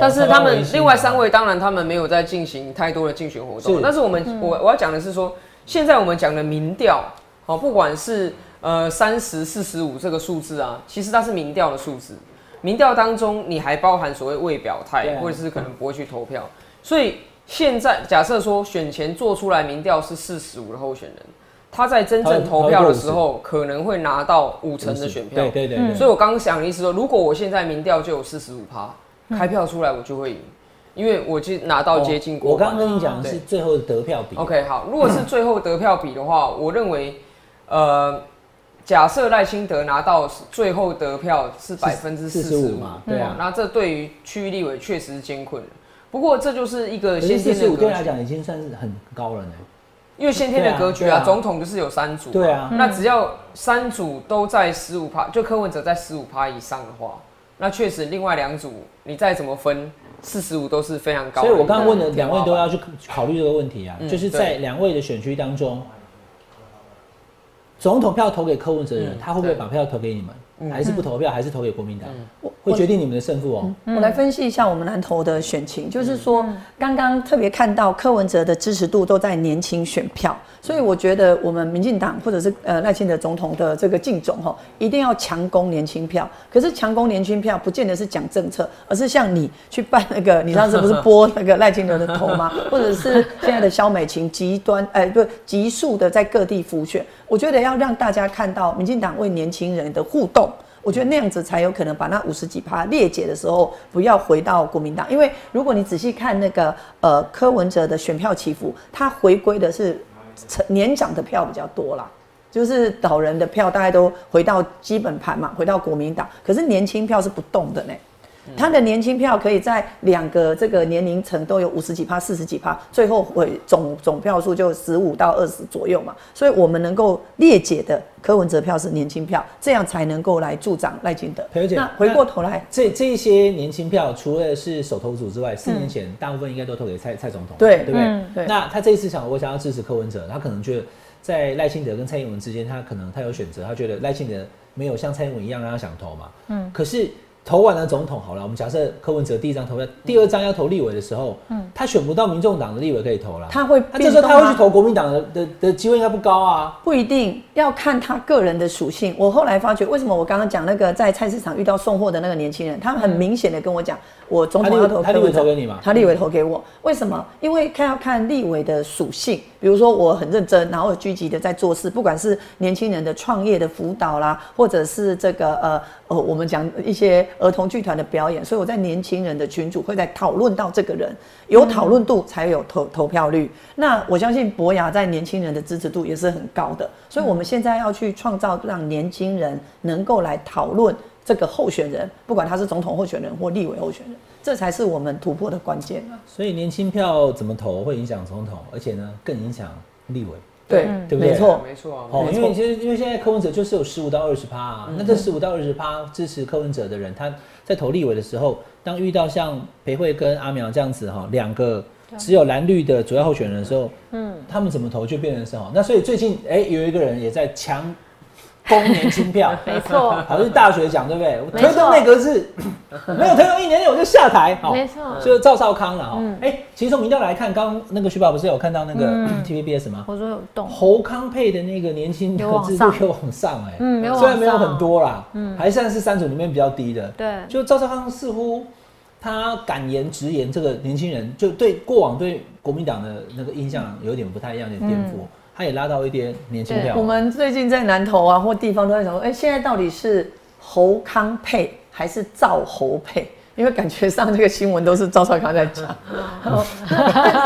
但是他们另外三位当然他们没有在进行太多的竞选活动。但是我们我我要讲的是说，现在我们讲的民调，好，不管是呃三十四十五这个数字啊，其实它是民调的数字。民调当中你还包含所谓未表态，或者是可能不会去投票。所以现在假设说选前做出来民调是四十五的候选人。他在真正投票的时候，可能会拿到五成的选票。对对对。所以我刚刚想的意思说，如果我现在民调就有四十五趴，开票出来我就会赢，因为我就拿到接近过。我刚刚跟你讲的是最后的得票比。OK，好，如果是最后得票比的话，我认为，呃，假设赖清德拿到最后得票是百分之四十五嘛，对啊，那这对于区域立委确实是艰困。的。不过这就是一个先天的格局。来讲，已经算是很高了呢。因为先天的格局啊，总统就是有三组，对啊，那只要三组都在十五趴，就柯文哲在十五趴以上的话，那确实另外两组你再怎么分，四十五都是非常高。所以我刚刚问的两位都要去考虑这个问题啊，就是在两位的选区当中，总统票投给柯文哲的人，他会不会把票投给你们？还是不投票，还是投给国民党，会决定你们的胜负哦。我来分析一下我们南投的选情，就是说刚刚特别看到柯文哲的支持度都在年轻选票，所以我觉得我们民进党或者是呃赖清德总统的这个竞总哈，一定要强攻年轻票。可是强攻年轻票，不见得是讲政策，而是像你去办那个，你上次不是播那个赖清德的头吗？或者是现在的肖美琴极端哎，不急速的在各地浮选。我觉得要让大家看到民进党为年轻人的互动。我觉得那样子才有可能把那五十几趴裂解的时候，不要回到国民党，因为如果你仔细看那个呃柯文哲的选票起伏，他回归的是成年长的票比较多啦，就是老人的票大概都回到基本盘嘛，回到国民党，可是年轻票是不动的呢。他的年轻票可以在两个这个年龄层都有五十几趴、四十几趴，最后会总总票数就十五到二十左右嘛。所以我们能够列解的柯文哲票是年轻票，这样才能够来助长赖清德。那回过头来，这这些年轻票除了是手头组之外，四年前大部分应该都投给蔡蔡总统，对对不对？那他这一次想，我想要支持柯文哲，他可能觉得在赖清德跟蔡英文之间，他可能他有选择，他觉得赖清德没有像蔡英文一样让他想投嘛。嗯，可是。投完了总统好了，我们假设柯文哲第一张投票，第二张要投立委的时候，嗯，他选不到民众党的立委可以投了，他会，他这时候他会去投国民党的的的机会应该不高啊，不一定要看他个人的属性。我后来发觉，为什么我刚刚讲那个在菜市场遇到送货的那个年轻人，他很明显的跟我讲，我总统要投，他立委投给你嘛？他立委投给我，为什么？因为看要看立委的属性，比如说我很认真，然后积极的在做事，不管是年轻人的创业的辅导啦，或者是这个呃。我们讲一些儿童剧团的表演，所以我在年轻人的群组会在讨论到这个人，有讨论度才有投投票率。那我相信博雅在年轻人的支持度也是很高的，所以我们现在要去创造让年轻人能够来讨论这个候选人，不管他是总统候选人或立委候选人，这才是我们突破的关键所以年轻票怎么投会影响总统，而且呢更影响立委。对，对不对？没错，没错。哦，因为其实因为现在柯文哲就是有十五到二十趴啊，那这十五到二十趴支持柯文哲的人，他在投立委的时候，当遇到像裴慧跟阿苗这样子哈，两个只有蓝绿的主要候选人的时候，嗯，他们怎么投就变成是哈，那所以最近哎有一个人也在强攻年轻票，没错，好像是大学奖，对不对？推动内阁是 没有推动一年内我就下台，没错，就是赵少康了哈。哎，其实从民调来看，刚那个徐宝不是有看到那个 TVBS 吗？我说有动，侯康配的那个年轻的制度又往上哎，嗯，虽然没有很多啦，嗯，还算是三组里面比较低的，对，就赵少康似乎他敢言直言，这个年轻人就对过往对国民党的那个印象有点不太一样，有点颠覆。他也拉到一点年轻票。我们最近在南投啊或地方都在想说，哎，现在到底是侯康配还是赵侯配？因为感觉上这个新闻都是赵少康在讲，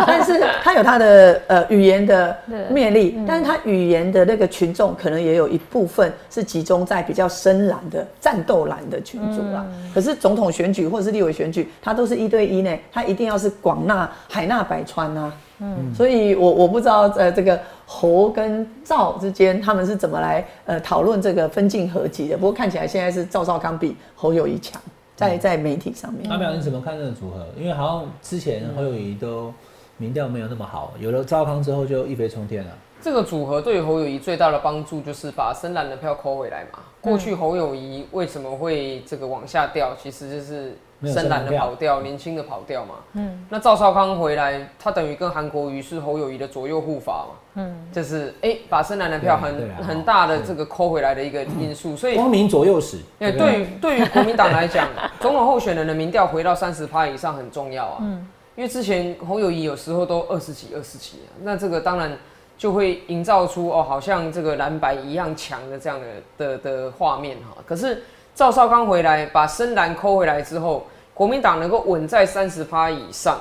但是他有他的呃语言的魅力，但是他语言的那个群众可能也有一部分是集中在比较深蓝的战斗蓝的群组啦。可是总统选举或者是立委选举，他都是一对一呢，他一定要是广纳海纳百川啊。嗯，所以我我不知道呃这个侯跟赵之间他们是怎么来呃讨论这个分进合集的。不过看起来现在是赵少康比侯友谊强。在在媒体上面，阿淼你怎么看这个组合？因为好像之前侯友谊都民调没有那么好，有了赵康之后就一飞冲天了。这个组合对侯友谊最大的帮助就是把深蓝的票抠回来嘛。过去侯友谊为什么会这个往下掉？其实就是。深蓝的跑掉，年轻的跑掉嘛。嗯，那赵少康回来，他等于跟韩国瑜是侯友谊的左右护法嘛。嗯，就是哎，把深蓝的票很很大的这个抠回来的一个因素。所以光明左右使。对，对于对于国民党来讲，总统候选人的民调回到三十趴以上很重要啊。嗯，因为之前侯友谊有时候都二十几、二十几，那这个当然就会营造出哦，好像这个蓝白一样强的这样的的的画面哈。可是。赵少康回来，把深蓝抠回来之后，国民党能够稳在三十趴以上，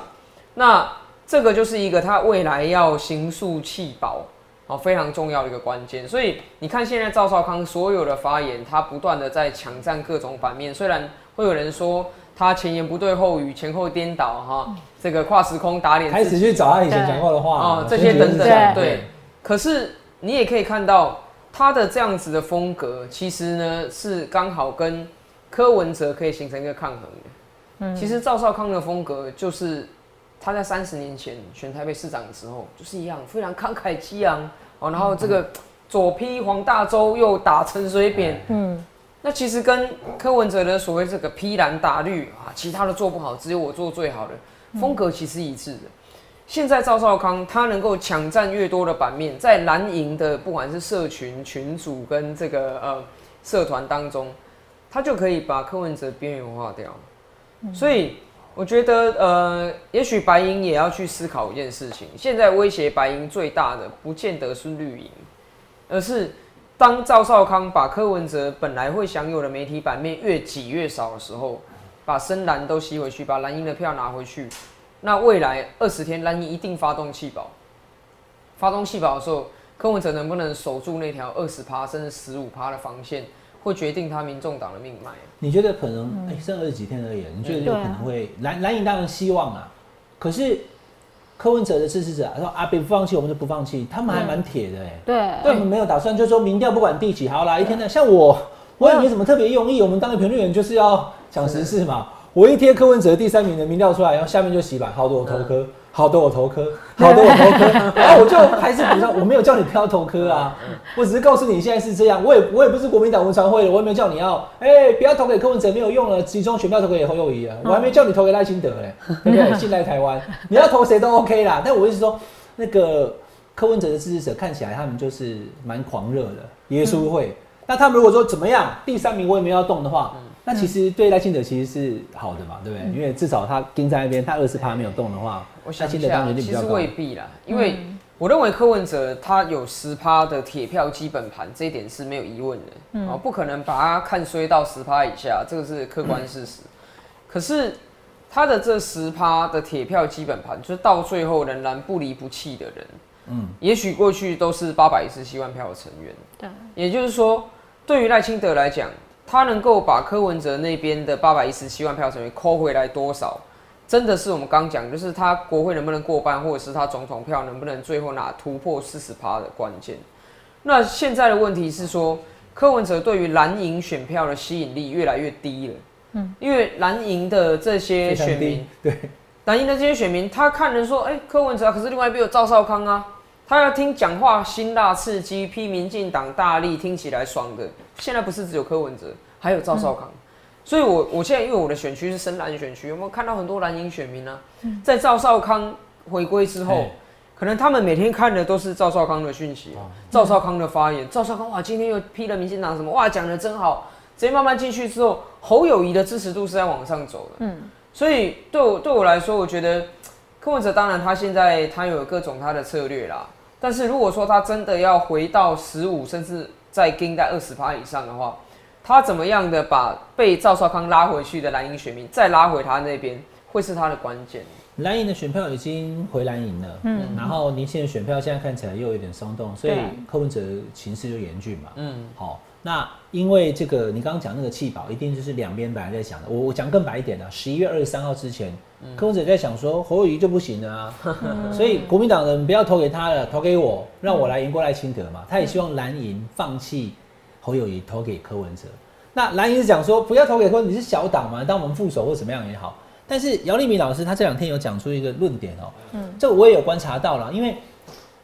那这个就是一个他未来要行塑弃保，啊，非常重要的一个关键。所以你看，现在赵少康所有的发言，他不断的在抢占各种版面。虽然会有人说他前言不对后语，前后颠倒，哈，这个跨时空打脸，开始去找他以前讲过的话，哦，这些等等，对。可是你也可以看到。他的这样子的风格，其实呢是刚好跟柯文哲可以形成一个抗衡的。嗯，其实赵少康的风格就是他在三十年前选台北市长的时候就是一样，非常慷慨激昂哦，然后这个左批黄大洲，右打陈水扁。嗯，那其实跟柯文哲的所谓这个批蓝打绿啊，其他的做不好，只有我做最好的风格，其实一致的。现在赵少康他能够抢占越多的版面，在蓝营的不管是社群群组跟这个呃社团当中，他就可以把柯文哲边缘化掉。所以我觉得呃，也许白银也要去思考一件事情：现在威胁白银最大的，不见得是绿营，而是当赵少康把柯文哲本来会享有的媒体版面越挤越少的时候，把深蓝都吸回去，把蓝营的票拿回去。那未来二十天，蓝营一定发动弃保。发动弃保的时候，柯文哲能不能守住那条二十趴甚至十五趴的防线，会决定他民众党的命脉。你觉得可能？哎，剩二十几天而已，你觉得有可能会蓝蓝营当然希望啊。可是柯文哲的支持者说啊，别不放弃，我们就不放弃。他们还蛮铁的哎，对，他们没有打算，就说民调不管第几，好啦，一天的。像我，我也没什么特别用意。我们当个评论员就是要讲实事嘛。我一贴柯文哲第三名的民调出来，然后下面就洗版，好多我投科，好多我投科，好多我投科，然后我就还是比较，我没有叫你不要投科啊，我只是告诉你现在是这样，我也我也不是国民党文传会的，我也没有叫你要，哎，不要投给柯文哲没有用了，集中选票投给侯友谊啊，我还没叫你投给赖清德嘞，对不对？信赖台湾，你要投谁都 OK 啦，但我意思说，那个柯文哲的支持者看起来他们就是蛮狂热的，耶稣会，那他们如果说怎么样，第三名我也没有要动的话。那其实对赖清德其实是好的嘛，对不对？因为至少他盯在那边，他二十趴没有动的话，赖清德当然就比较其实未必啦，因为我认为柯文哲他有十趴的铁票基本盘，这一点是没有疑问的。啊，不可能把他看衰到十趴以下，这个是客观事实。可是他的这十趴的铁票基本盘，就是到最后仍然不离不弃的人，嗯，也许过去都是八百一十七万票的成员，对，也就是说，对于赖清德来讲。他能够把柯文哲那边的八百一十七万票成员抠回来多少，真的是我们刚讲，就是他国会能不能过半，或者是他总统票能不能最后拿突破四十趴的关键。那现在的问题是说，柯文哲对于蓝营选票的吸引力越来越低了。嗯，因为蓝营的这些选民，对，蓝营的这些选民，他看人说，哎，柯文哲，可是另外一边有赵少康啊，他要听讲话辛辣刺激，批民进党大力，听起来爽的。现在不是只有柯文哲，还有赵少康。所以，我我现在因为我的选区是深蓝选区，有没有看到很多蓝营选民呢？在赵少康回归之后，可能他们每天看的都是赵少康的讯息，赵少康的发言。赵少康哇，今天又批了民进党什么？哇，讲的真好。直接慢慢进去之后，侯友谊的支持度是在往上走的。嗯，所以对我对我来说，我觉得柯文哲当然他现在他有各种他的策略啦。但是如果说他真的要回到十五，甚至再跟在二十趴以上的话，他怎么样的把被赵少康拉回去的蓝营选民再拉回他那边，会是他的关键。蓝营的选票已经回蓝营了，嗯，然后年轻的选票现在看起来又有点松动，所以柯文哲情势就严峻嘛，嗯，好。那因为这个，你刚刚讲那个弃保，一定就是两边本来在想的。我我讲更白一点的，十一月二十三号之前，柯文哲在想说侯友谊就不行了啊，所以国民党人不要投给他了，投给我，让我来赢过来清德嘛。他也希望蓝营放弃侯友谊，投给柯文哲。那蓝营是讲说不要投给柯，你是小党嘛，当我们副手或怎么样也好。但是姚立明老师他这两天有讲出一个论点哦，嗯，这我也有观察到了，因为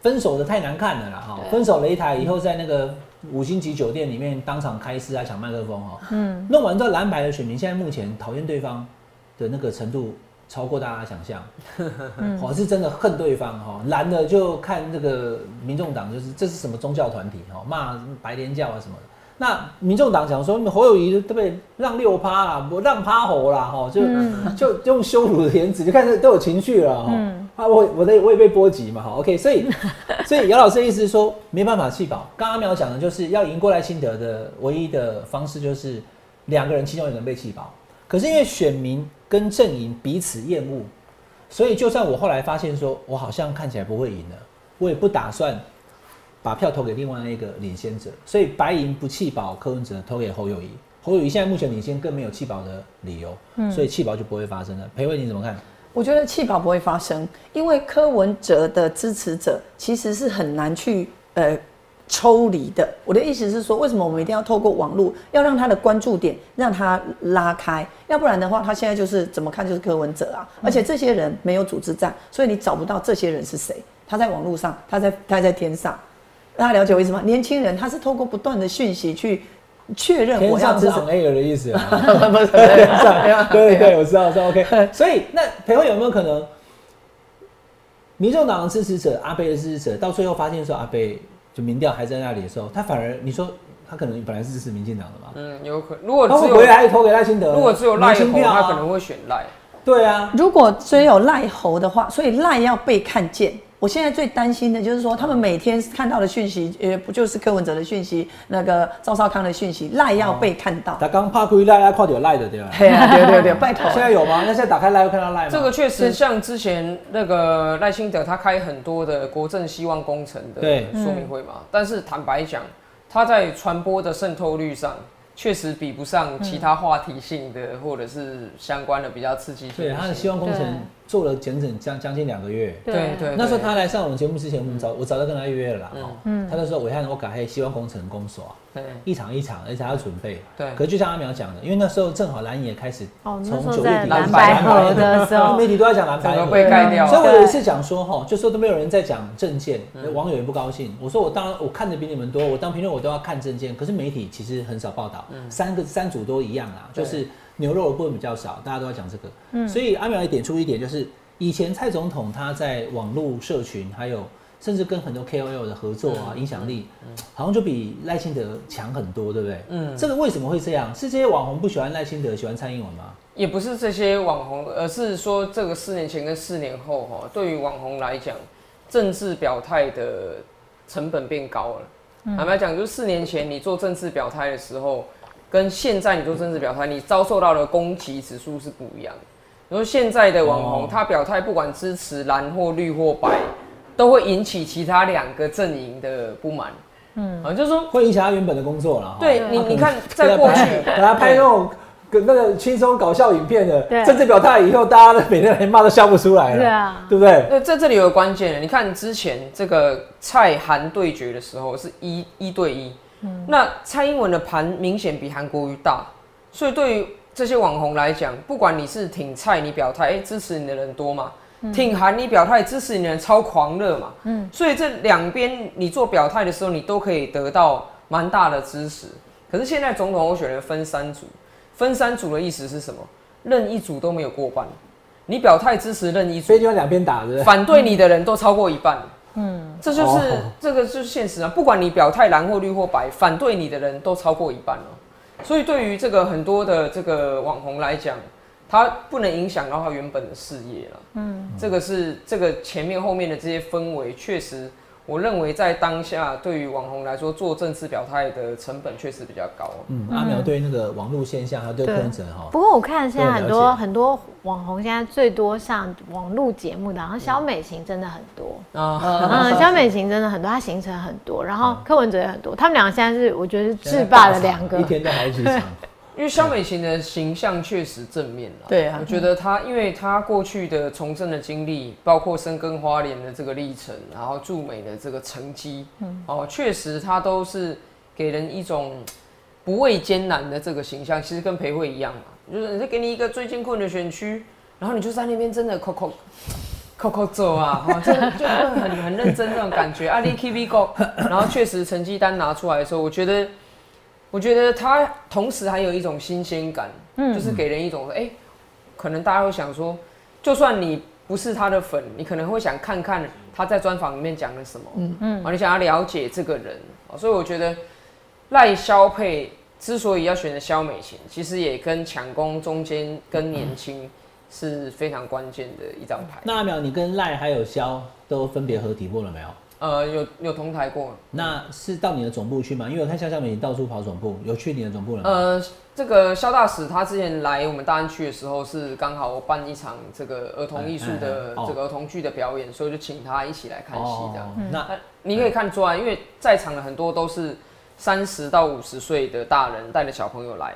分手的太难看了啦，哈，分手擂台以后在那个。五星级酒店里面当场开撕啊，抢麦克风哈，嗯，弄完之后蓝白的选民现在目前讨厌对方的那个程度超过大家想象，我，是真的恨对方哈，蓝的就看这个民众党就是这是什么宗教团体哈，骂白莲教啊什么的，那民众党讲说侯友谊对不对让六趴啦，不让趴侯啦哈，就 就用羞辱的言辞，就看这都有情绪了哈。啊，我我的我也被波及嘛，哈，OK，所以 所以姚老师的意思是说，没办法弃保。刚刚苗讲的就是要赢过来清德的唯一的方式就是两个人其中一个人被弃保。可是因为选民跟阵营彼此厌恶，所以就算我后来发现说我好像看起来不会赢了，我也不打算把票投给另外那个领先者。所以白银不弃保，柯文哲投给侯友谊，侯友谊现在目前领先，更没有弃保的理由，嗯所以弃保就不会发生了。裴伟你怎么看？我觉得弃保不会发生，因为柯文哲的支持者其实是很难去呃抽离的。我的意思是说，为什么我们一定要透过网络，要让他的关注点让他拉开？要不然的话，他现在就是怎么看就是柯文哲啊。而且这些人没有组织战，所以你找不到这些人是谁。他在网络上，他在他在天上，大家了解我意思吗？年轻人他是透过不断的讯息去。确认我要支持 air 的意思啊，不是天上，对对，我知道是 OK。所以那裴慧有没有可能，民众党的支持者阿贝的支持者，到最后发现说阿贝就民调还在那里的时候，他反而你说他可能本来是支持民进党的嘛？嗯，有可能。如果只有回来投给赖清德，如果只有赖侯，他可能会选赖。对啊，如果只有赖侯的话，所以赖要被看见。我现在最担心的就是说，他们每天看到的讯息，呃，不就是柯文哲的讯息，那个赵少康的讯息，赖要被看到。他刚怕亏赖，要快点赖的对吧？对啊，对对对，拜托。现在有吗？那现在打开赖会看到赖吗？这个确实像之前那个赖清德，他开很多的国政希望工程的说明会嘛。但是坦白讲，他在传播的渗透率上。确实比不上其他话题性的，或者是相关的比较刺激性。对，他的希望工程做了整整将将近两个月。对对。那时候他来上我们节目之前，我们早我早就跟他约约了啦。嗯。他就说：“伟汉，我改黑希望工程公所啊。”对。一场一场，而且还要准备。对。可是就像阿苗讲的，因为那时候正好蓝也开始从九月底蓝白河的时候，媒体都在讲蓝白河被盖掉。所以我有一次讲说哈，就说都没有人在讲证件，网友也不高兴。我说我当然我看的比你们多，我当评论我都要看证件，可是媒体其实很少报道。三。三个三组都一样啊，就是牛肉的部分比较少，大家都在讲这个。嗯，所以阿苗也点出一点，就是以前蔡总统他在网络社群，还有甚至跟很多 KOL 的合作啊，影响力好像就比赖清德强很多，对不对？嗯，这个为什么会这样？是这些网红不喜欢赖清德，喜欢蔡英文吗？也不是这些网红，而是说这个四年前跟四年后哈，对于网红来讲，政治表态的成本变高了。坦白讲，就是四年前你做政治表态的时候。跟现在你做政治表态，你遭受到的攻击指数是不一样。的。你说现在的网红，他表态不管支持蓝或绿或白，都会引起其他两个阵营的不满。嗯，啊，就是说会影响他原本的工作了。对你，你看在过去，给他拍那种跟那个轻松搞笑影片的政治表态以后，大家的每天连骂都笑不出来了。对啊，对不对？那在这里有个关键，你看之前这个蔡韩对决的时候是一一对一。那蔡英文的盘明显比韩国瑜大，所以对于这些网红来讲，不管你是挺蔡，你表态，哎，支持你的人多嘛？挺韩你表态支持你的人超狂热嘛，嗯，所以这两边你做表态的时候，你都可以得到蛮大的支持。可是现在总统候选人分三组，分三组的意思是什么？任一组都没有过半，你表态支持任一组，所以就两边打的，反对你的人都超过一半。嗯，这就是这个就是现实啊！不管你表态蓝或绿或白，反对你的人都超过一半了。所以对于这个很多的这个网红来讲，他不能影响到他原本的事业了。嗯，这个是这个前面后面的这些氛围确实。我认为在当下，对于网红来说，做政治表态的成本确实比较高。嗯，阿苗对那个网络现象，还有对柯文哲哈。不过我看现在很多很多网红，现在最多上网络节目的，然后小美琴真的很多啊，嗯，肖美琴真的很多，她行程很多，然后柯文哲也很多，他们两个现在是我觉得是制霸的两个，一天都好几场。因为肖美琴的形象确实正面了，对啊，我觉得她，因为她过去的从政的经历，包括深耕花莲的这个历程，然后驻美的这个成绩，嗯，哦，确实她都是给人一种不畏艰难的这个形象。其实跟裴慧一样嘛，就是人家给你一个最艰困的选区，然后你就在那边真的扣扣扣扣走啊，哈，就就很很认真那种感觉。阿里 K V Go，然后确实成绩单拿出来的时候，我觉得。我觉得他同时还有一种新鲜感，嗯，就是给人一种哎，可能大家会想说，就算你不是他的粉，你可能会想看看他在专访里面讲了什么，嗯嗯，啊，你想要了解这个人，所以我觉得赖萧配之所以要选择萧美琴，其实也跟抢攻中间跟年轻是非常关键的一张牌。那阿淼，你跟赖还有萧都分别合体过了没有？呃，有有同台过，那是到你的总部去吗？因为我看肖小美到处跑总部，有去你的总部了。呃，这个肖大使他之前来我们大安区的时候，是刚好办一场这个儿童艺术的这个儿童剧的表演，所以就请他一起来看戏这样。那你可以看出来，因为在场的很多都是三十到五十岁的大人带着小朋友来，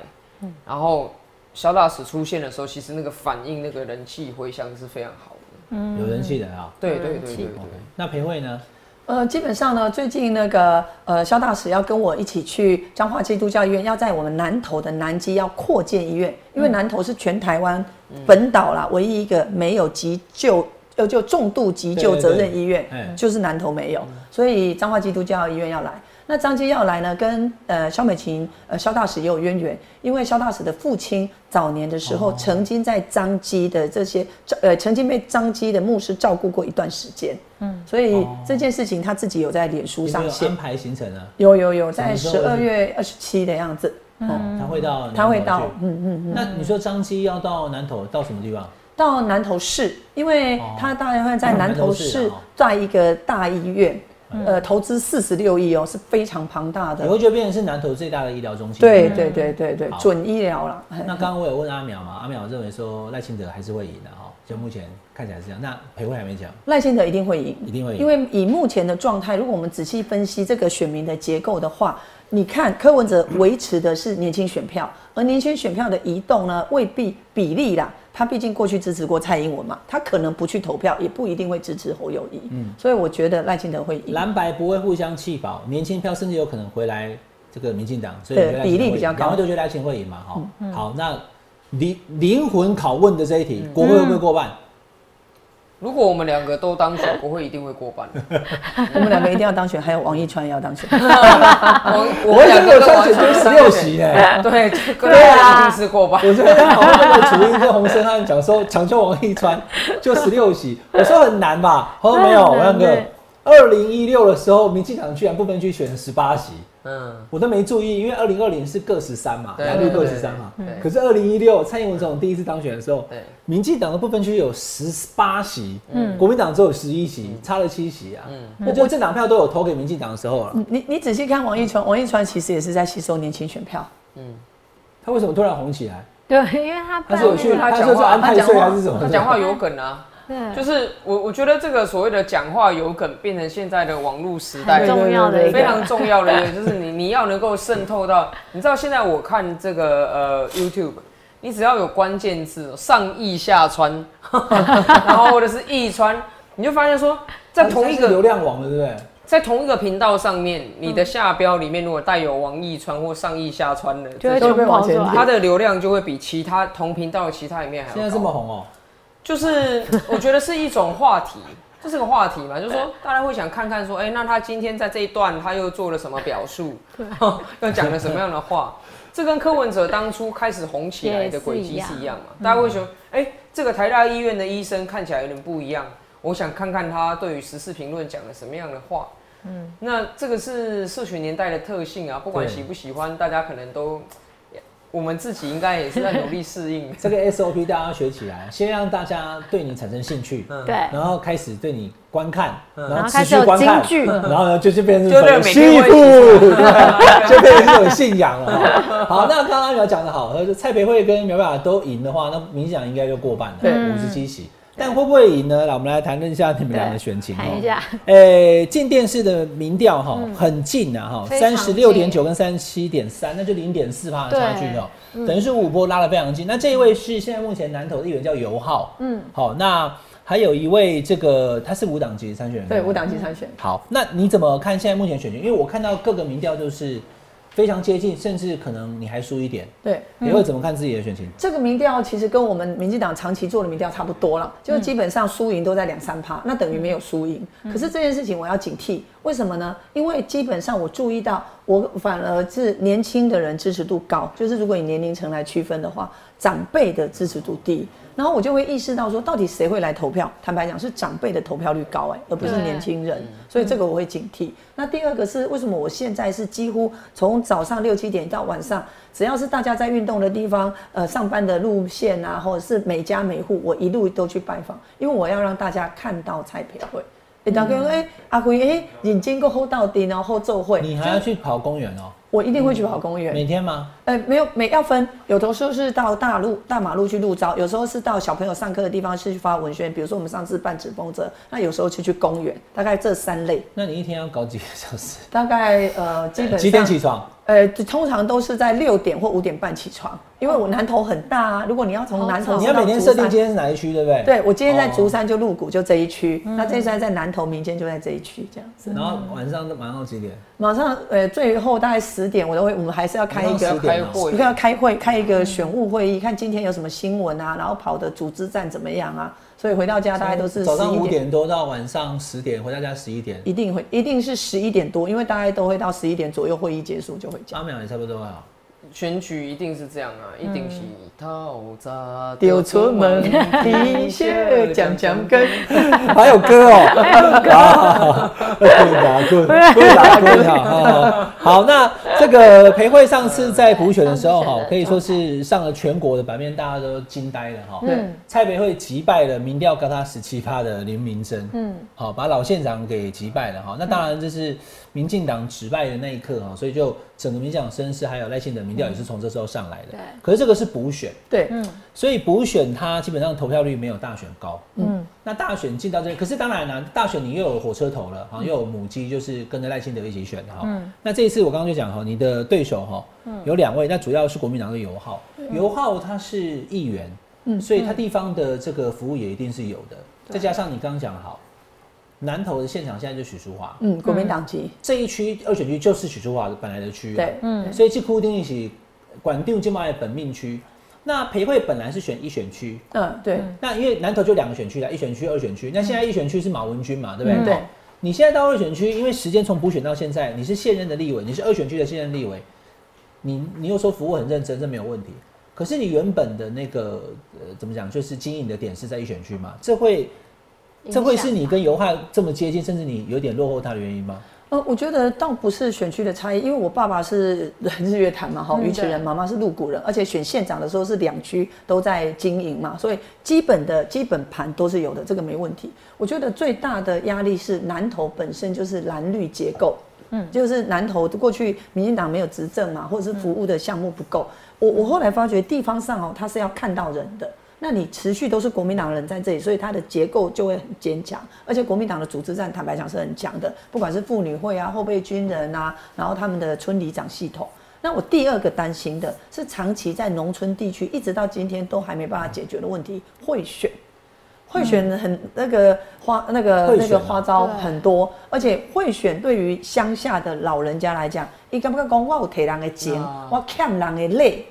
然后肖大使出现的时候，其实那个反应、那个人气回响是非常好的，嗯，有人气的啊。对对对对对。那裴慧呢？呃，基本上呢，最近那个呃，肖大使要跟我一起去彰化基督教医院，要在我们南投的南基要扩建医院，因为南投是全台湾本岛啦唯一一个没有急救呃就重度急救责任医院，就是南投没有，所以彰化基督教医院要来。那张基要来呢，跟呃肖美琴呃肖大使也有渊源，因为肖大使的父亲早年的时候曾经在张基的这些呃曾经被张基的牧师照顾过一段时间，嗯，所以这件事情他自己有在脸书上安排行程啊，有有有在十二月二十七的样子，嗯，他会到他会到，嗯嗯嗯。那你说张基要到南投到什么地方？到南投市，因为他大概会在南投市在一个大医院。呃，投资四十六亿哦，是非常庞大的。你会觉得变成是南投最大的医疗中心？对对对对对，准医疗了。那 刚刚我有问阿苗嘛，阿苗认为说赖清德还是会赢的哈，就目前看起来是这样。那裴慧还没讲，赖清德一定会赢，一定会赢。因为以目前的状态，如果我们仔细分析这个选民的结构的话，你看柯文哲维持的是年轻选票，而年轻选票的移动呢，未必比例啦。他毕竟过去支持过蔡英文嘛，他可能不去投票，也不一定会支持侯友谊。嗯，所以我觉得赖清德会赢。蓝白不会互相弃保，年轻票甚至有可能回来这个民进党，所以比例比较高，然后就觉得赖清会赢嘛？哈，好，那灵灵魂拷问的这一题，国会会不会过半？如果我们两个都当选，国会一定会过半。我们两个一定要当选，还有王一川也 要当选。我我两个当选就十六席呢。对，对啊，一定是过半。我昨天讨论那个楚英跟洪生他们讲说，抢救王一川就十六席，我说很难吧？他说没有，我两个二零一六的时候，民进党居然不分区选了十八席。嗯，我都没注意，因为二零二零是各十三嘛，蓝绿各十三嘛。可是二零一六蔡英文总统第一次当选的时候，民进党的部分区有十八席，嗯，国民党只有十一席，差了七席啊。嗯，那就政党票都有投给民进党的时候了。你你仔细看王一川，王一川其实也是在吸收年轻选票。嗯，他为什么突然红起来？对，因为他他是有去，他就是安太岁还是什么？他讲话有梗啊。就是我，我觉得这个所谓的讲话有梗，变成现在的网络时代重要的非常重要的一个，就是你你要能够渗透到，你知道现在我看这个呃 YouTube，你只要有关键字上亿下穿，然后或者是亿穿，你就发现说在同一个流量网了，对不对？在同一个频道上面，你的下标里面如果带有王亿川或上亿下川的，就会被往前它的流量就会比其他同频道的其他里面还要现在这么红哦。就是我觉得是一种话题，这是个话题嘛，就是说大家会想看看说，哎，那他今天在这一段他又做了什么表述，又讲了什么样的话？这跟柯文哲当初开始红起来的轨迹是一样嘛？大家会说，哎，这个台大医院的医生看起来有点不一样，我想看看他对于时事评论讲了什么样的话。嗯，那这个是社群年代的特性啊，不管喜不喜欢，大家可能都。我们自己应该也是在努力适应。这个 SOP，大家学起来，先让大家对你产生兴趣，对，然后开始对你观看，然后持续观看，然后呢就就变成粉丝，就变成一种信仰了。好，那刚刚苗讲的好，说蔡培慧跟苗苗都赢的话，那民进党应该就过半了，五十七席。但会不会赢呢？来，我们来谈论一下你们俩的选情。谈一下，诶，进电视的民调哈，很近啊哈，三十六点九跟三十七点三，那就零点四趴的差距哦，等于是五波拉的非常近。那这一位是现在目前南投的议员叫尤浩，嗯，好，那还有一位这个他是无党籍参选人，对，五党籍参选。好，那你怎么看现在目前选情？因为我看到各个民调就是。非常接近，甚至可能你还输一点。对，你会怎么看自己的选情？这个民调其实跟我们民进党长期做的民调差不多了，就是基本上输赢都在两三趴，那等于没有输赢。可是这件事情我要警惕，为什么呢？因为基本上我注意到，我反而是年轻的人支持度高，就是如果以年龄层来区分的话，长辈的支持度低。然后我就会意识到说，到底谁会来投票？坦白讲，是长辈的投票率高哎，而不是年轻人。所以这个我会警惕。那第二个是为什么我现在是几乎从早上六七点到晚上，只要是大家在运动的地方，呃，上班的路线啊，或者是每家每户，我一路都去拜访，因为我要让大家看到蔡培慧。哎，大哥，哎，阿辉，哎，眼睛够 hold 到底，然后奏会。你还要去跑公园哦？我一定会去跑公园。每天吗？呃，没有，每要分。有的时候是到大路、大马路去路招，有时候是到小朋友上课的地方是去发文宣。比如说我们上次办纸风车，那有时候就去公园，大概这三类。那你一天要搞几个小时？大概呃，基本几点起床？呃，通常都是在六点或五点半起床，因为我南头很大啊。如果你要从南头，你要每天设定今天是哪一区，对不对？对，我今天在竹山就入谷就这一区，那这山在南头，明天就在这一区这样子。然后晚上晚上几点？晚上呃，最后大概十点，我都会，我们还是要开一个开会，你看要开会，开一个选务会议，看今天有什么新闻啊，然后跑的组织战怎么样啊。所以回到家大概都是早上五点多到晚上十点，回到家十一点，一定会一定是十一点多，因为大概都会到十一点左右，会议结束就回家。八秒也差不多啊。选举一定是这样啊，一定是头扎丢出门，皮鞋讲讲跟，还有歌哦，还有歌，棍打棍，棍打棍哈。好，那这个裴慧上次在补选的时候哈，可以说是上了全国的版面，大家都惊呆了哈。对，蔡培慧击败了民调高他十七趴的林明珍，嗯，好，把老县长给击败了哈。那当然这是。民进党止败的那一刻哈，所以就整个民进党声势还有赖清德民调也是从这时候上来的。对，可是这个是补选，对，嗯，所以补选它基本上投票率没有大选高。嗯，那大选进到这，可是当然呢，大选你又有火车头了，哈，又有母鸡，就是跟着赖清德一起选的哈。嗯，那这一次我刚刚就讲哈，你的对手哈，有两位，那主要是国民党的尤浩，尤浩他是议员，嗯，所以他地方的这个服务也一定是有的，再加上你刚刚讲好。南投的现场现在就许淑华，嗯，国民党籍这一区二选区就是许淑华本来的区，对，嗯，所以去固定一起管定金马的本命区。那培慧本来是选一选区，嗯，对。那因为南投就两个选区了，一选区、二选区。那现在一选区是马文君嘛，对不对？对。你现在到二选区，因为时间从补选到现在，你是现任的立委，你是二选区的现任立委，你你又说服务很认真，这没有问题。可是你原本的那个呃怎么讲，就是经营的点是在一选区嘛，这会。这会是你跟尤汉这么接近，甚至你有点落后他的原因吗？呃，我觉得倒不是选区的差异，因为我爸爸是日月潭嘛，哈，鱼池人，妈妈是鹿谷人，而且选县长的时候是两区都在经营嘛，所以基本的基本盘都是有的，这个没问题。我觉得最大的压力是南投本身就是蓝绿结构，嗯，就是南投过去民进党没有执政嘛，或者是服务的项目不够。我我后来发觉地方上哦，他是要看到人的。那你持续都是国民党人在这里，所以它的结构就会很坚强，而且国民党的组织战，坦白讲是很强的，不管是妇女会啊、后备军人啊，然后他们的村里长系统。那我第二个担心的是，长期在农村地区，一直到今天都还没办法解决的问题，贿选，贿选很那个花那个那个花招很多，而且贿选对于乡下的老人家来讲，伊感觉讲我有提人的钱，我欠人的累。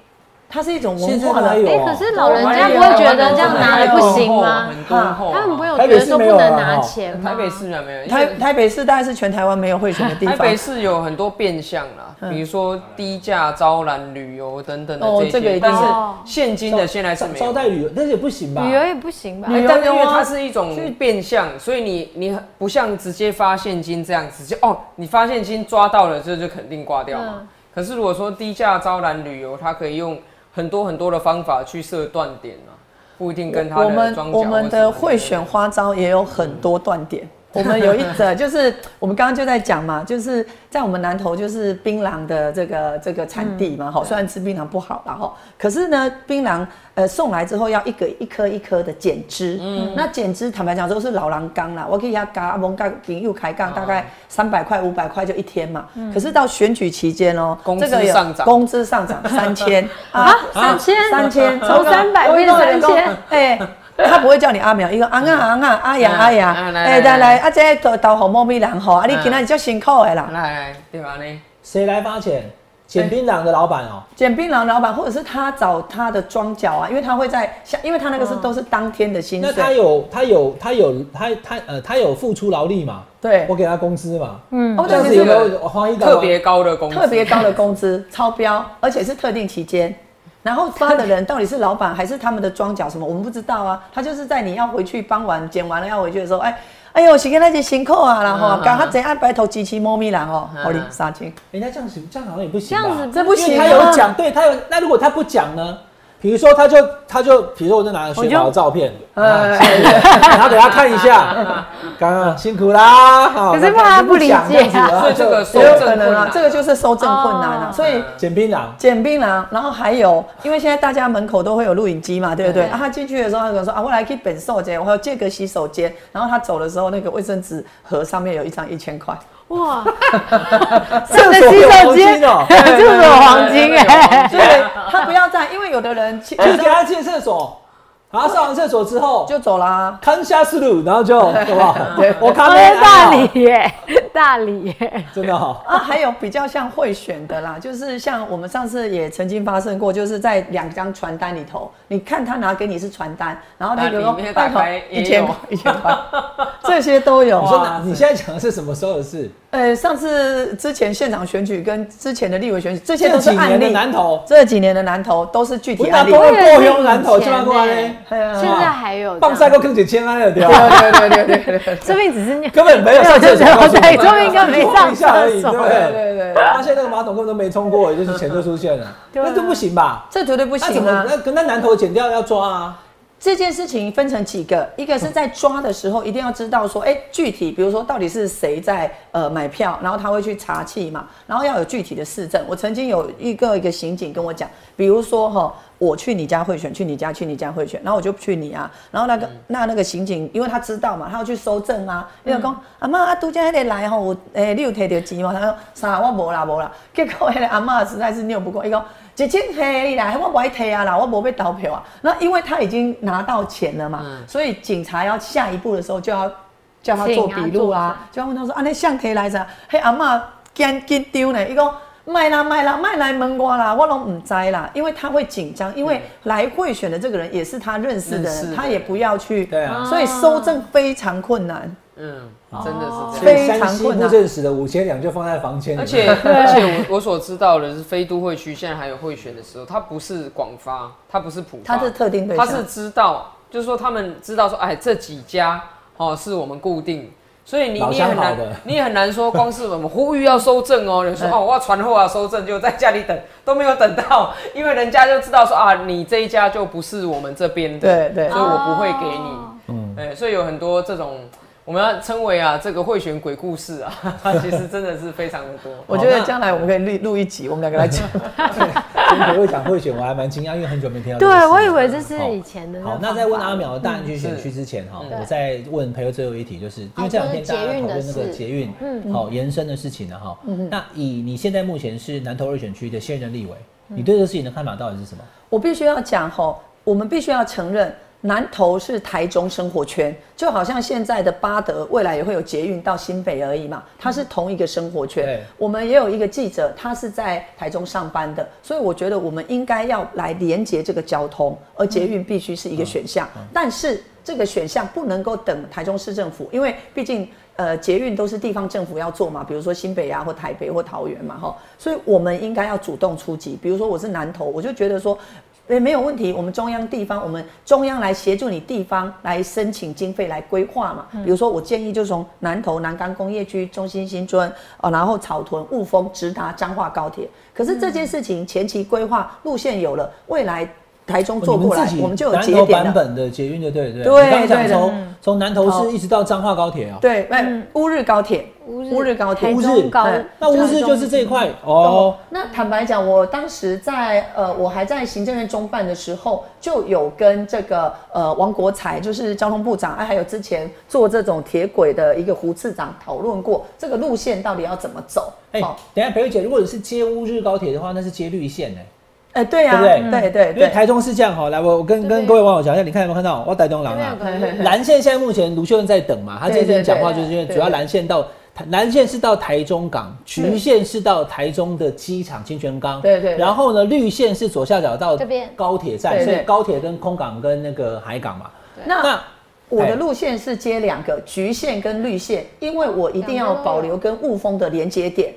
它是一种文化的。哎，可是老人家不会觉得这样拿了不行吗？他们不会有觉得说不能拿钱台北市没有，台台北市大概是全台湾没有会选的地方。台北市有很多变相啦，比如说低价招揽旅游等等的这些，但是现金的现在是招待旅游，那也不行吧？旅游也不行吧？旅游因为它是一种变相，所以你你不像直接发现金这样直接哦，你发现金抓到了，这就肯定挂掉嘛。可是如果说低价招揽旅游，它可以用。很多很多的方法去设断点啊，不一定跟他的我们我们的会选花招也有很多断点。我们有一则，就是我们刚刚就在讲嘛，就是在我们南投就是槟榔的这个这个产地嘛，好，虽然吃槟榔不好然后，可是呢，槟榔呃送来之后要一个一颗一颗的剪枝，嗯，那剪枝坦白讲都是老狼缸啦，我可以要嘎阿蒙嘎饼又开杠，大概三百块五百块就一天嘛，嗯。可是到选举期间哦，这个上涨，工资上涨三千啊，三千？三千从 三百变三千，哎。他不会叫你阿苗，伊个阿啊阿啊阿呀阿呀，哎来来，啊这豆豆好猫咪人吼，啊你今日就辛苦的啦。来来，对吧呢？谁来发钱？捡槟榔的老板哦。捡槟榔老板，或者是他找他的庄脚啊，因为他会在像，因为他那个是都是当天的薪水。那他有他有他有他他呃他有付出劳力嘛？对，我给他工资嘛。嗯，这样子有没有花一特别高的工资？特别高的工资，超标，而且是特定期间。然后发的人到底是老板还是他们的庄脚什么？我们不知道啊。他就是在你要回去帮完剪完了要回去的时候，哎，哎呦，是跟那些辛苦啊，然后刚他怎样白头机器猫咪狼哦，好哩杀青。人家这样子这样好像也不行。这样子这不行。他有讲，对他有。那如果他不讲呢？比如说，他就他就，比如说，我就拿个雪宝的照片，然后给他看一下，刚刚辛苦啦。可是怕他不理解，所以这个也有可能啊，这个就是收证困难啊。所以捡槟榔，捡槟榔，然后还有，因为现在大家门口都会有录影机嘛，对不对？啊，他进去的时候，他可能说啊，我来去本寿间，我要借个洗手间。然后他走的时候，那个卫生纸盒上面有一张一千块。哇，这个洗手间哦，就是黄金哎，对，他不要在，因为有的人去给他进厕所。然后上完厕所之后就走啦，看下思路，然后就好不好，我看大理耶，大理耶，真的哈。啊，还有比较像会选的啦，就是像我们上次也曾经发生过，就是在两张传单里头，你看他拿给你是传单，然后那个大概一千块，一千块，这些都有。你说你现在讲的是什么时候的事？呃，上次之前现场选举跟之前的立委选举，这些都是案例。南投这几年的南投都是具体案例。过用南投。现在还有放赛过更几千万了，对对对对对对，说明只是根本没有上厕所，明应该没上厕所，对 对对，发现那个马桶根本都没冲过，也就是钱就出现了，那就不行吧？这绝对不行啊！那跟那男头剪掉要抓啊！这件事情分成几个，一个是在抓的时候一定要知道说，哎，具体比如说到底是谁在呃买票，然后他会去查气嘛，然后要有具体的市政。我曾经有一个一个刑警跟我讲，比如说哈。我去你家贿选，去你家去你家贿选，然后我就去你啊，然后那个那那个刑警，因为他知道嘛，他要去收证啊。你就讲阿妈阿杜家还得来吼，我诶你有摕到钱吗？他说啥我无啦无啦。结果那个阿妈实在是拗不过，伊讲一千黑啦，我不爱摕啊啦，我无被投票啊。那因为他已经拿到钱了嘛，所以警察要下一步的时候就要叫他做笔录啊，就要问他说啊那相摕来着？嘿阿妈惊紧丢呢，伊讲。卖啦卖啦卖来门瓜啦，我拢唔知啦，因为他会紧张，因为来贿选的这个人也是他认识的人，他也不要去，对啊，所以收证非常困难。嗯，真的是非常困难。不认识的五千两就放在房间里，而且 而且我我所知道的是，非都会区现在还有会选的时候，它不是广发，它不是普发，他是特定对象，他是知道，就是说他们知道说，哎，这几家哦是我们固定。所以你你很难，你也很难说，光是我们呼吁要收证哦，人说哦我要传货啊收证，就在家里等都没有等到，因为人家就知道说啊你这一家就不是我们这边的，对对，所以我不会给你，嗯，哎，所以有很多这种。我们要称为啊，这个会选鬼故事啊，其实真的是非常的多。我觉得将来我们可以录录一集，我们两个来讲。今天会讲会选，我还蛮惊讶，因为很久没听到。对，我以为这是以前的。好，那在问阿淼的大安区选区之前哈，我再问朋友最后一题，就是因为这两天大家讨论那个捷运，嗯，好延伸的事情了哈。那以你现在目前是南投二选区的现任立委，你对这个事情的看法到底是什么？我必须要讲吼，我们必须要承认。南投是台中生活圈，就好像现在的巴德未来也会有捷运到新北而已嘛，它是同一个生活圈。我们也有一个记者，他是在台中上班的，所以我觉得我们应该要来连接这个交通，而捷运必须是一个选项。但是这个选项不能够等台中市政府，因为毕竟呃捷运都是地方政府要做嘛，比如说新北啊或台北或桃园嘛哈，所以我们应该要主动出击。比如说我是南投，我就觉得说。诶，没有问题。我们中央、地方，我们中央来协助你地方来申请经费来规划嘛。比如说，我建议就从南投南港工业区、中心新村哦，然后草屯、雾峰直达彰化高铁。可是这件事情前期规划路线有了，未来。台中坐过来，我们就有节点版本的捷运的，对对对。刚刚讲从从南投市一直到彰化高铁啊。对，哎，乌日高铁，乌日高铁，乌日高，那乌日就是这一块哦。那坦白讲，我当时在呃，我还在行政院中办的时候，就有跟这个呃王国才，就是交通部长，哎，还有之前做这种铁轨的一个胡次长讨论过这个路线到底要怎么走。哎，等下，裴慧姐，如果你是接乌日高铁的话，那是接绿线哎。哎，对呀，对不对？对对，因为台中是这样哈，来，我我跟跟各位网友讲一下，你看有没有看到？我台中狼啊，蓝线现在目前卢秀恩在等嘛，他这边讲话就是因为主要蓝线到蓝线是到台中港，橘线是到台中的机场清泉岗，对对，然后呢，绿线是左下角到高铁站，所以高铁跟空港跟那个海港嘛。那我的路线是接两个橘线跟绿线，因为我一定要保留跟雾峰的连接点，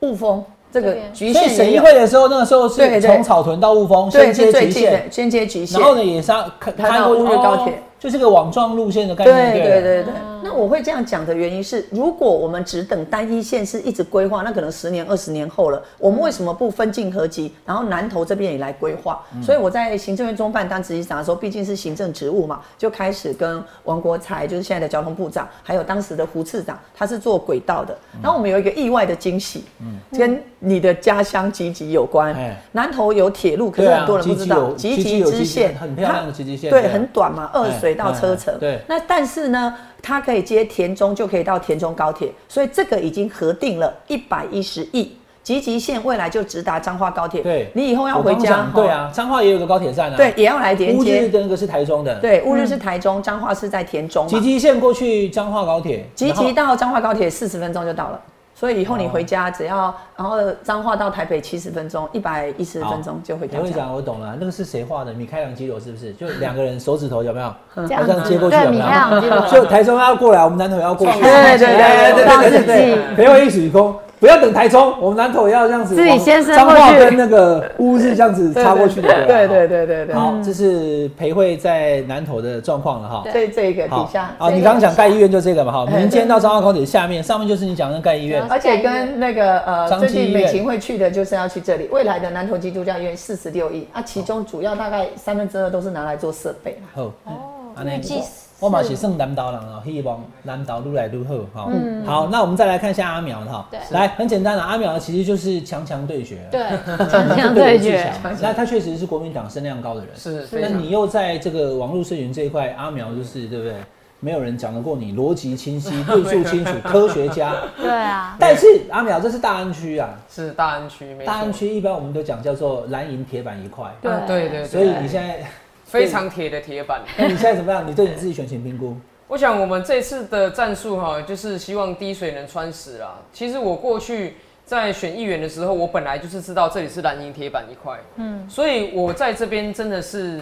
雾峰。这个局限审议会的时候，那个时候是从草屯到雾峰，先接局限，先接局限，然后呢也是开开到乌日高铁。就是个网状路线的概念。对对对对。那我会这样讲的原因是，如果我们只等单一线是一直规划，那可能十年二十年后了。我们为什么不分进合集，然后南投这边也来规划？所以我在行政院中办当执行长的时候，毕竟是行政职务嘛，就开始跟王国才，就是现在的交通部长，还有当时的胡次长，他是做轨道的。然后我们有一个意外的惊喜，嗯，跟你的家乡吉吉有关。南投有铁路，可是很多人不知道，吉吉支线很漂亮的吉吉线，对，很短嘛，二水。到车程，对，那但是呢，它可以接田中，就可以到田中高铁，所以这个已经核定了一百一十亿，集集线未来就直达彰化高铁。对，你以后要回家，对啊，彰化也有个高铁站啊，对，也要来连接。乌日的那个是台中的，对，乌日是台中，彰化是在田中。集集线过去彰化高铁，集集到彰化高铁四十分钟就到了。所以以后你回家只要，然后彰化到台北七十分钟，一百一十分钟就回家。我会讲，我懂了，那个是谁画的？米开朗基罗是不是？就两个人手指头有没有？这样接过去有没有？就台中要过来，我们南投要过去。对对对对对对对，陪我一起空。不要等台中，我们南投要这样子，自己先生彰化跟那个乌是这样子插过去的。对对对对对。好，这是培慧在南投的状况了哈。对这个底下。好，你刚刚讲盖医院就这个嘛哈，民间到彰化高铁下面，上面就是你讲的盖医院。而且跟那个呃，最近美琴会去的就是要去这里，未来的南投基督教医院四十六亿啊，其中主要大概三分之二都是拿来做设备。好哦，预计。我嘛是算南岛人哦，希望南岛越来越好哈。嗯，好，那我们再来看一下阿苗哈。对，来很简单的，阿苗其实就是强强对决。对，强强对决。那他确实是国民党声量高的人。是，那你又在这个网络社群这一块，阿苗就是对不对？没有人讲得过你，逻辑清晰，论述清楚，科学家。对啊。但是阿苗这是大安区啊。是大安区，大安区一般我们都讲叫做蓝银铁板一块。对对对。所以你现在。非常铁的铁板。那你现在怎么样？你对你自己选情评估？我想我们这次的战术哈，就是希望滴水能穿石啦。其实我过去在选议员的时候，我本来就是知道这里是蓝银铁板一块，嗯，所以我在这边真的是，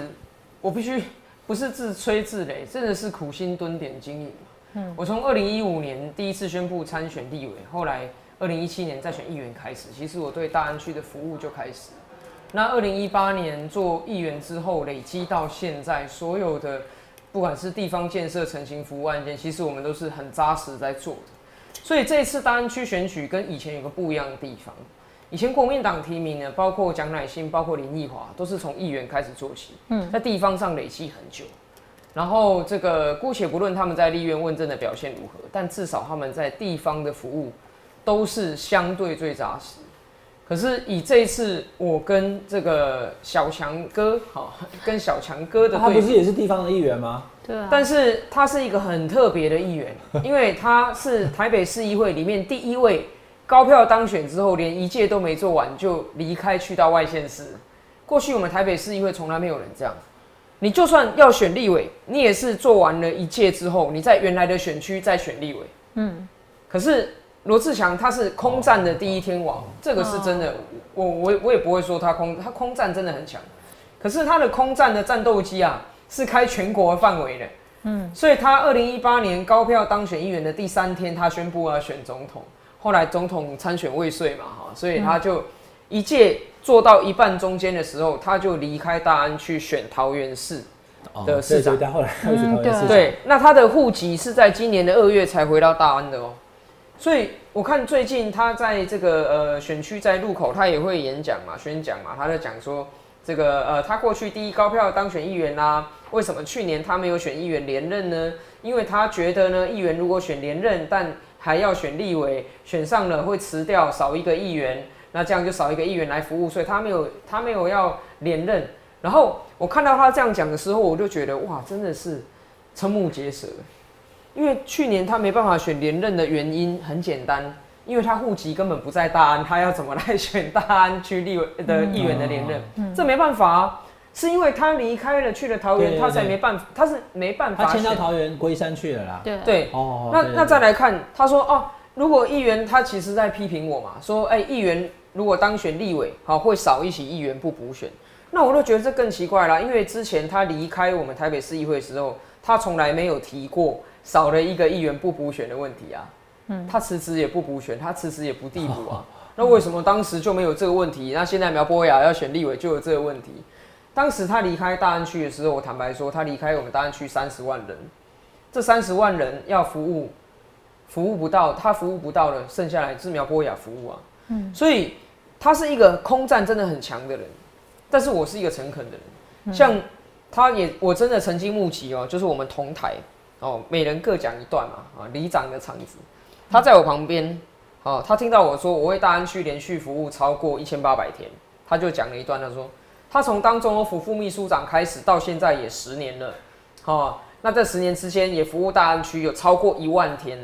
我必须不是自吹自擂，真的是苦心蹲点经营。嗯，我从二零一五年第一次宣布参选立委，后来二零一七年再选议员开始，其实我对大安区的服务就开始。那二零一八年做议员之后，累积到现在，所有的不管是地方建设、成型服务案件，其实我们都是很扎实在做的。所以这次大安区选举跟以前有个不一样的地方，以前国民党提名呢，包括蒋乃馨、包括林奕华，都是从议员开始做起，嗯，在地方上累积很久。然后这个姑且不论他们在立院问政的表现如何，但至少他们在地方的服务都是相对最扎实。可是以这一次我跟这个小强哥，好，跟小强哥的，他不是也是地方的议员吗？对啊。但是他是一个很特别的议员，因为他是台北市议会里面第一位高票当选之后，连一届都没做完就离开去到外县市。过去我们台北市议会从来没有人这样。你就算要选立委，你也是做完了一届之后，你在原来的选区再选立委。嗯，可是罗志祥他是空战的第一天王，这个是真的。我我我也不会说他空，他空战真的很强。可是他的空战的战斗机啊，是开全国范围的。嗯，所以他二零一八年高票当选议员的第三天，他宣布要选总统。后来总统参选未遂嘛，哈，所以他就一届做到一半中间的时候，他就离开大安去选桃园市的市长。后来他去桃园市。对，那他的户籍是在今年的二月才回到大安的哦。所以我看最近他在这个呃选区在路口，他也会演讲嘛，宣讲嘛，他在讲说这个呃他过去第一高票当选议员啦，为什么去年他没有选议员连任呢？因为他觉得呢，议员如果选连任，但还要选立委，选上了会辞掉少一个议员，那这样就少一个议员来服务，所以他没有他没有要连任。然后我看到他这样讲的时候，我就觉得哇，真的是瞠目结舌。因为去年他没办法选连任的原因很简单，因为他户籍根本不在大安，他要怎么来选大安区立委的议员的连任？这没办法啊。是因为他离开了去了桃园，他才没办法，他是没办法。他迁到桃园龟山去了啦。对对哦。那那再来看，他说哦，如果议员他其实在批评我嘛，说哎，议员如果当选立委，好会少一起议员不补选，那我都觉得这更奇怪啦。因为之前他离开我们台北市议会的时候，他从来没有提过少了一个议员不补选的问题啊。嗯。他辞职也不补选，他辞职也不递补啊。那为什么当时就没有这个问题？那现在苗博雅要选立委就有这个问题？当时他离开大安区的时候，我坦白说，他离开我们大安区三十万人，这三十万人要服务，服务不到，他服务不到了，剩下来是苗博雅服务啊。嗯，所以他是一个空战真的很强的人，但是我是一个诚恳的人。像他也，我真的曾经目击哦，就是我们同台哦，每人各讲一段嘛啊，里长的场子，他在我旁边哦，他听到我说我为大安区连续服务超过一千八百天，他就讲了一段，他说。他从当中府副秘书长开始，到现在也十年了，哦，那这十年之间也服务大安区有超过一万天，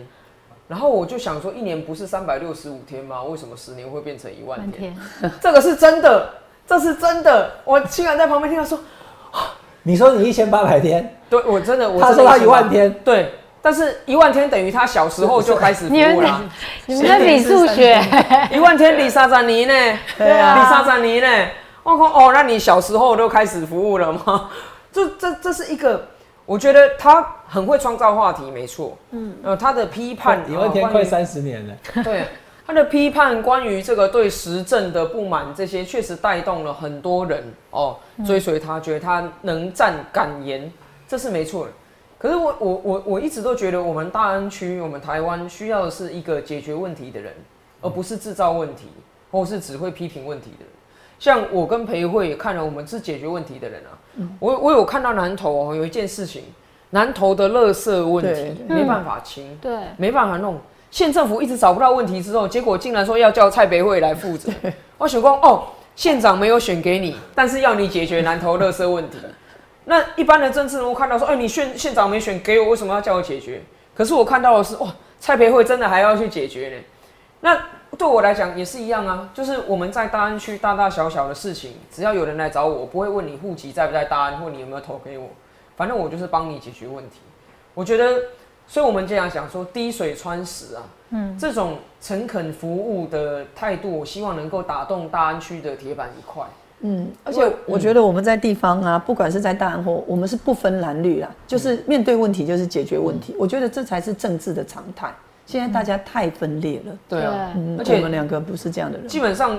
然后我就想说，一年不是三百六十五天吗？为什么十年会变成一万天？这个是真的，这是真的。我竟然在旁边听他说，你说你一千八百天，对我真的，他说他一万天，对，但是一万天等于他小时候就开始 服务了。你们在 比数学，一万天比沙赞尼呢？对啊，比沙赞尼呢？我靠哦，那你小时候都开始服务了吗？这这这是一个，我觉得他很会创造话题，没错。嗯，呃，他的批判，一万天快三十年了。对，他的批判关于这个对时政的不满，这些确实带动了很多人哦追随他，觉得他能战敢言，这是没错的。可是我我我我一直都觉得，我们大安区，我们台湾需要的是一个解决问题的人，而不是制造问题或是只会批评问题的人。像我跟裴慧也看了，我们是解决问题的人啊。我我有看到南投哦，有一件事情，南投的垃圾问题没办法清，对，没办法弄。县政府一直找不到问题之后，结果竟然说要叫蔡培慧来负责。我想光哦，县长没有选给你，但是要你解决南投垃圾问题。那一般的政治人物看到说，哎，你县县长没选给我，为什么要叫我解决？可是我看到的是，哇，蔡培慧真的还要去解决呢。那。对我来讲也是一样啊，就是我们在大安区大大小小的事情，只要有人来找我，我不会问你户籍在不在大安，或你有没有投给我，反正我就是帮你解决问题。我觉得，所以我们经常讲说滴水穿石啊，嗯，这种诚恳服务的态度，我希望能够打动大安区的铁板一块。嗯，而且我觉得我们在地方啊，不管是在大安或我们是不分蓝绿啦，就是面对问题就是解决问题。我觉得这才是政治的常态。现在大家太分裂了，对啊，而且我们两个不是这样的人。基本上，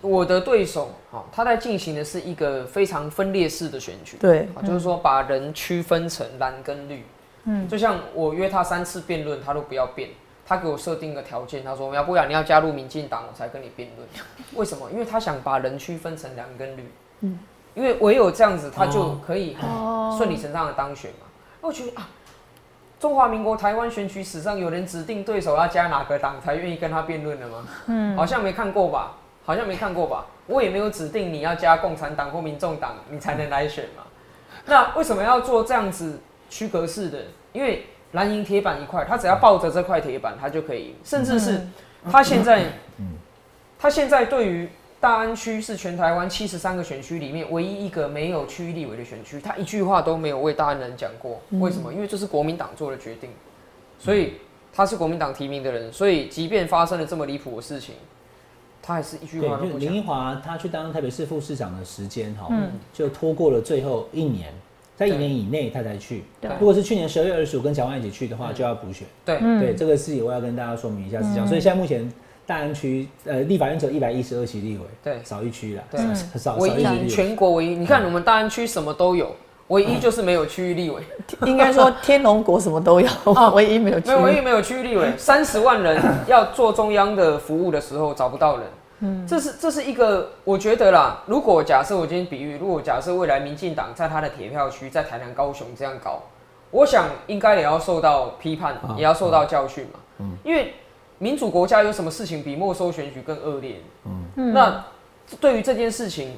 我的对手，哈，他在进行的是一个非常分裂式的选举，对，就是说把人区分成蓝跟绿，嗯，就像我约他三次辩论，他都不要辩，他给我设定个条件，他说要不然你要加入民进党，我才跟你辩论。为什么？因为他想把人区分成蓝跟绿，嗯，因为唯有这样子，他就可以顺理成章的当选嘛。我觉得啊。中华民国台湾选举史上有人指定对手要加哪个党才愿意跟他辩论的吗？嗯，好像没看过吧？好像没看过吧？我也没有指定你要加共产党或民众党你才能来选嘛。那为什么要做这样子区隔式的？因为蓝银铁板一块，他只要抱着这块铁板，他就可以。甚至是他现在，他现在对于大安区是全台湾七十三个选区里面唯一一个没有区域立委的选区，他一句话都没有为大安人讲过。为什么？因为这是国民党做的决定，所以他是国民党提名的人，所以即便发生了这么离谱的事情，他还是一句话都不讲。林英华他去当台北市副市长的时间哈，就拖过了最后一年。在一年以内他才去，如果是去年十二月二十五跟小万一起去的话，就要补选。对，对，这个事情我要跟大家说明一下是这样。所以现在目前大安区呃立法院只有一百一十二席立委，对，少一区了，对，少唯一全国唯一。你看我们大安区什么都有，唯一就是没有区域立委。应该说天龙国什么都有，唯一没有，没有唯一没有区域立委。三十万人要做中央的服务的时候找不到人。嗯，这是这是一个，我觉得啦，如果假设我今天比喻，如果假设未来民进党在他的铁票区，在台南、高雄这样搞，我想应该也要受到批判，也要受到教训嘛。嗯，因为民主国家有什么事情比没收选举更恶劣？嗯，那对于这件事情，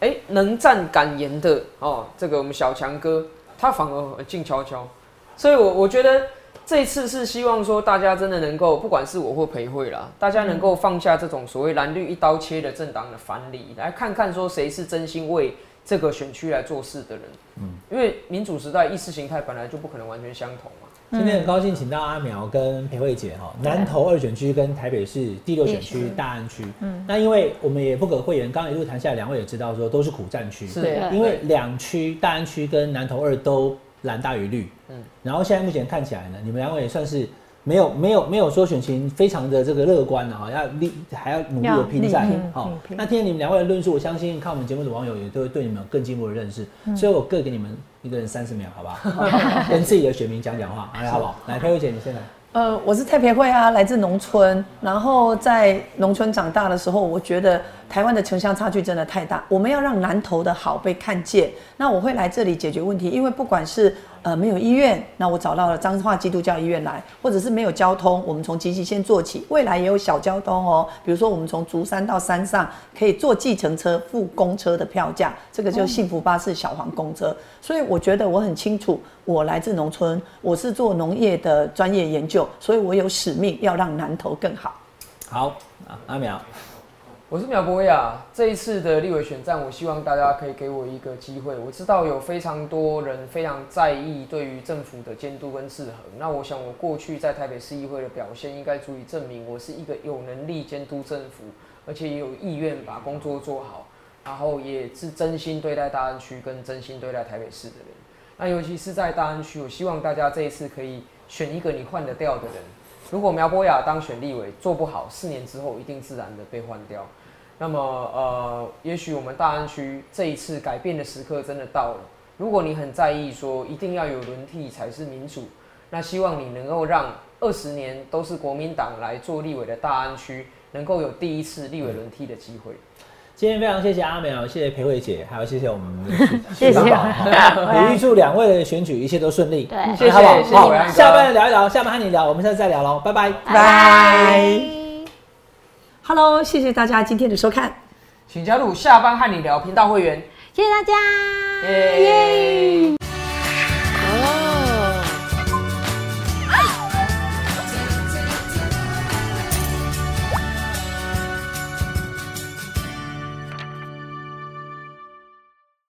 哎，能站敢言的哦，这个我们小强哥他反而静悄悄，所以我我觉得。这次是希望说，大家真的能够，不管是我或裴慧啦，大家能够放下这种所谓蓝绿一刀切的政党的藩篱，来看看说谁是真心为这个选区来做事的人。嗯，因为民主时代意识形态本来就不可能完全相同嘛。今天很高兴请到阿苗跟裴慧姐哈，南投二选区跟台北市第六选区大安区。嗯，那因为我们也不可讳言，刚刚一路谈下来，两位也知道说都是苦战区。是，因为两区大安区跟南投二都。蓝大于绿，嗯，然后现在目前看起来呢，你们两位也算是没有没有没有说选情非常的这个乐观啊，要力还要努力的拼战，好，那今天你们两位的论述，我相信看我们节目的网友也都会对你们有更进一步的认识，所以我各给你们一个人三十秒，好不好？跟自己的选民讲讲话，来好不好？来，佩慧姐，你先来。呃，我是太培慧啊，来自农村，然后在农村长大的时候，我觉得台湾的城乡差距真的太大，我们要让南投的好被看见。那我会来这里解决问题，因为不管是呃没有医院，那我找到了彰化基督教医院来，或者是没有交通，我们从集集先做起，未来也有小交通哦，比如说我们从竹山到山上可以坐计程车付公车的票价，这个就幸福巴士小黄公车。所以我觉得我很清楚，我来自农村，我是做农业的专业研究，所以我有使命要让南投更好。好，阿苗，我是苗博雅。这一次的立委选战，我希望大家可以给我一个机会。我知道有非常多人非常在意对于政府的监督跟制衡。那我想，我过去在台北市议会的表现，应该足以证明我是一个有能力监督政府，而且也有意愿把工作做好。然后也是真心对待大安区跟真心对待台北市的人，那尤其是在大安区，我希望大家这一次可以选一个你换得掉的人。如果苗博雅当选立委做不好，四年之后一定自然的被换掉。那么呃，也许我们大安区这一次改变的时刻真的到了。如果你很在意说一定要有轮替才是民主，那希望你能够让二十年都是国民党来做立委的大安区，能够有第一次立委轮替的机会。今天非常谢谢阿苗，谢谢裴慧姐，还有谢谢我们的谢谢宝，也预祝两位的选举一切都顺利。对，谢谢，好，下班聊一聊，下班和你聊，我们下次再聊喽，拜拜，拜。Hello，谢谢大家今天的收看，请加入下班和你聊频道会员，谢谢大家，耶。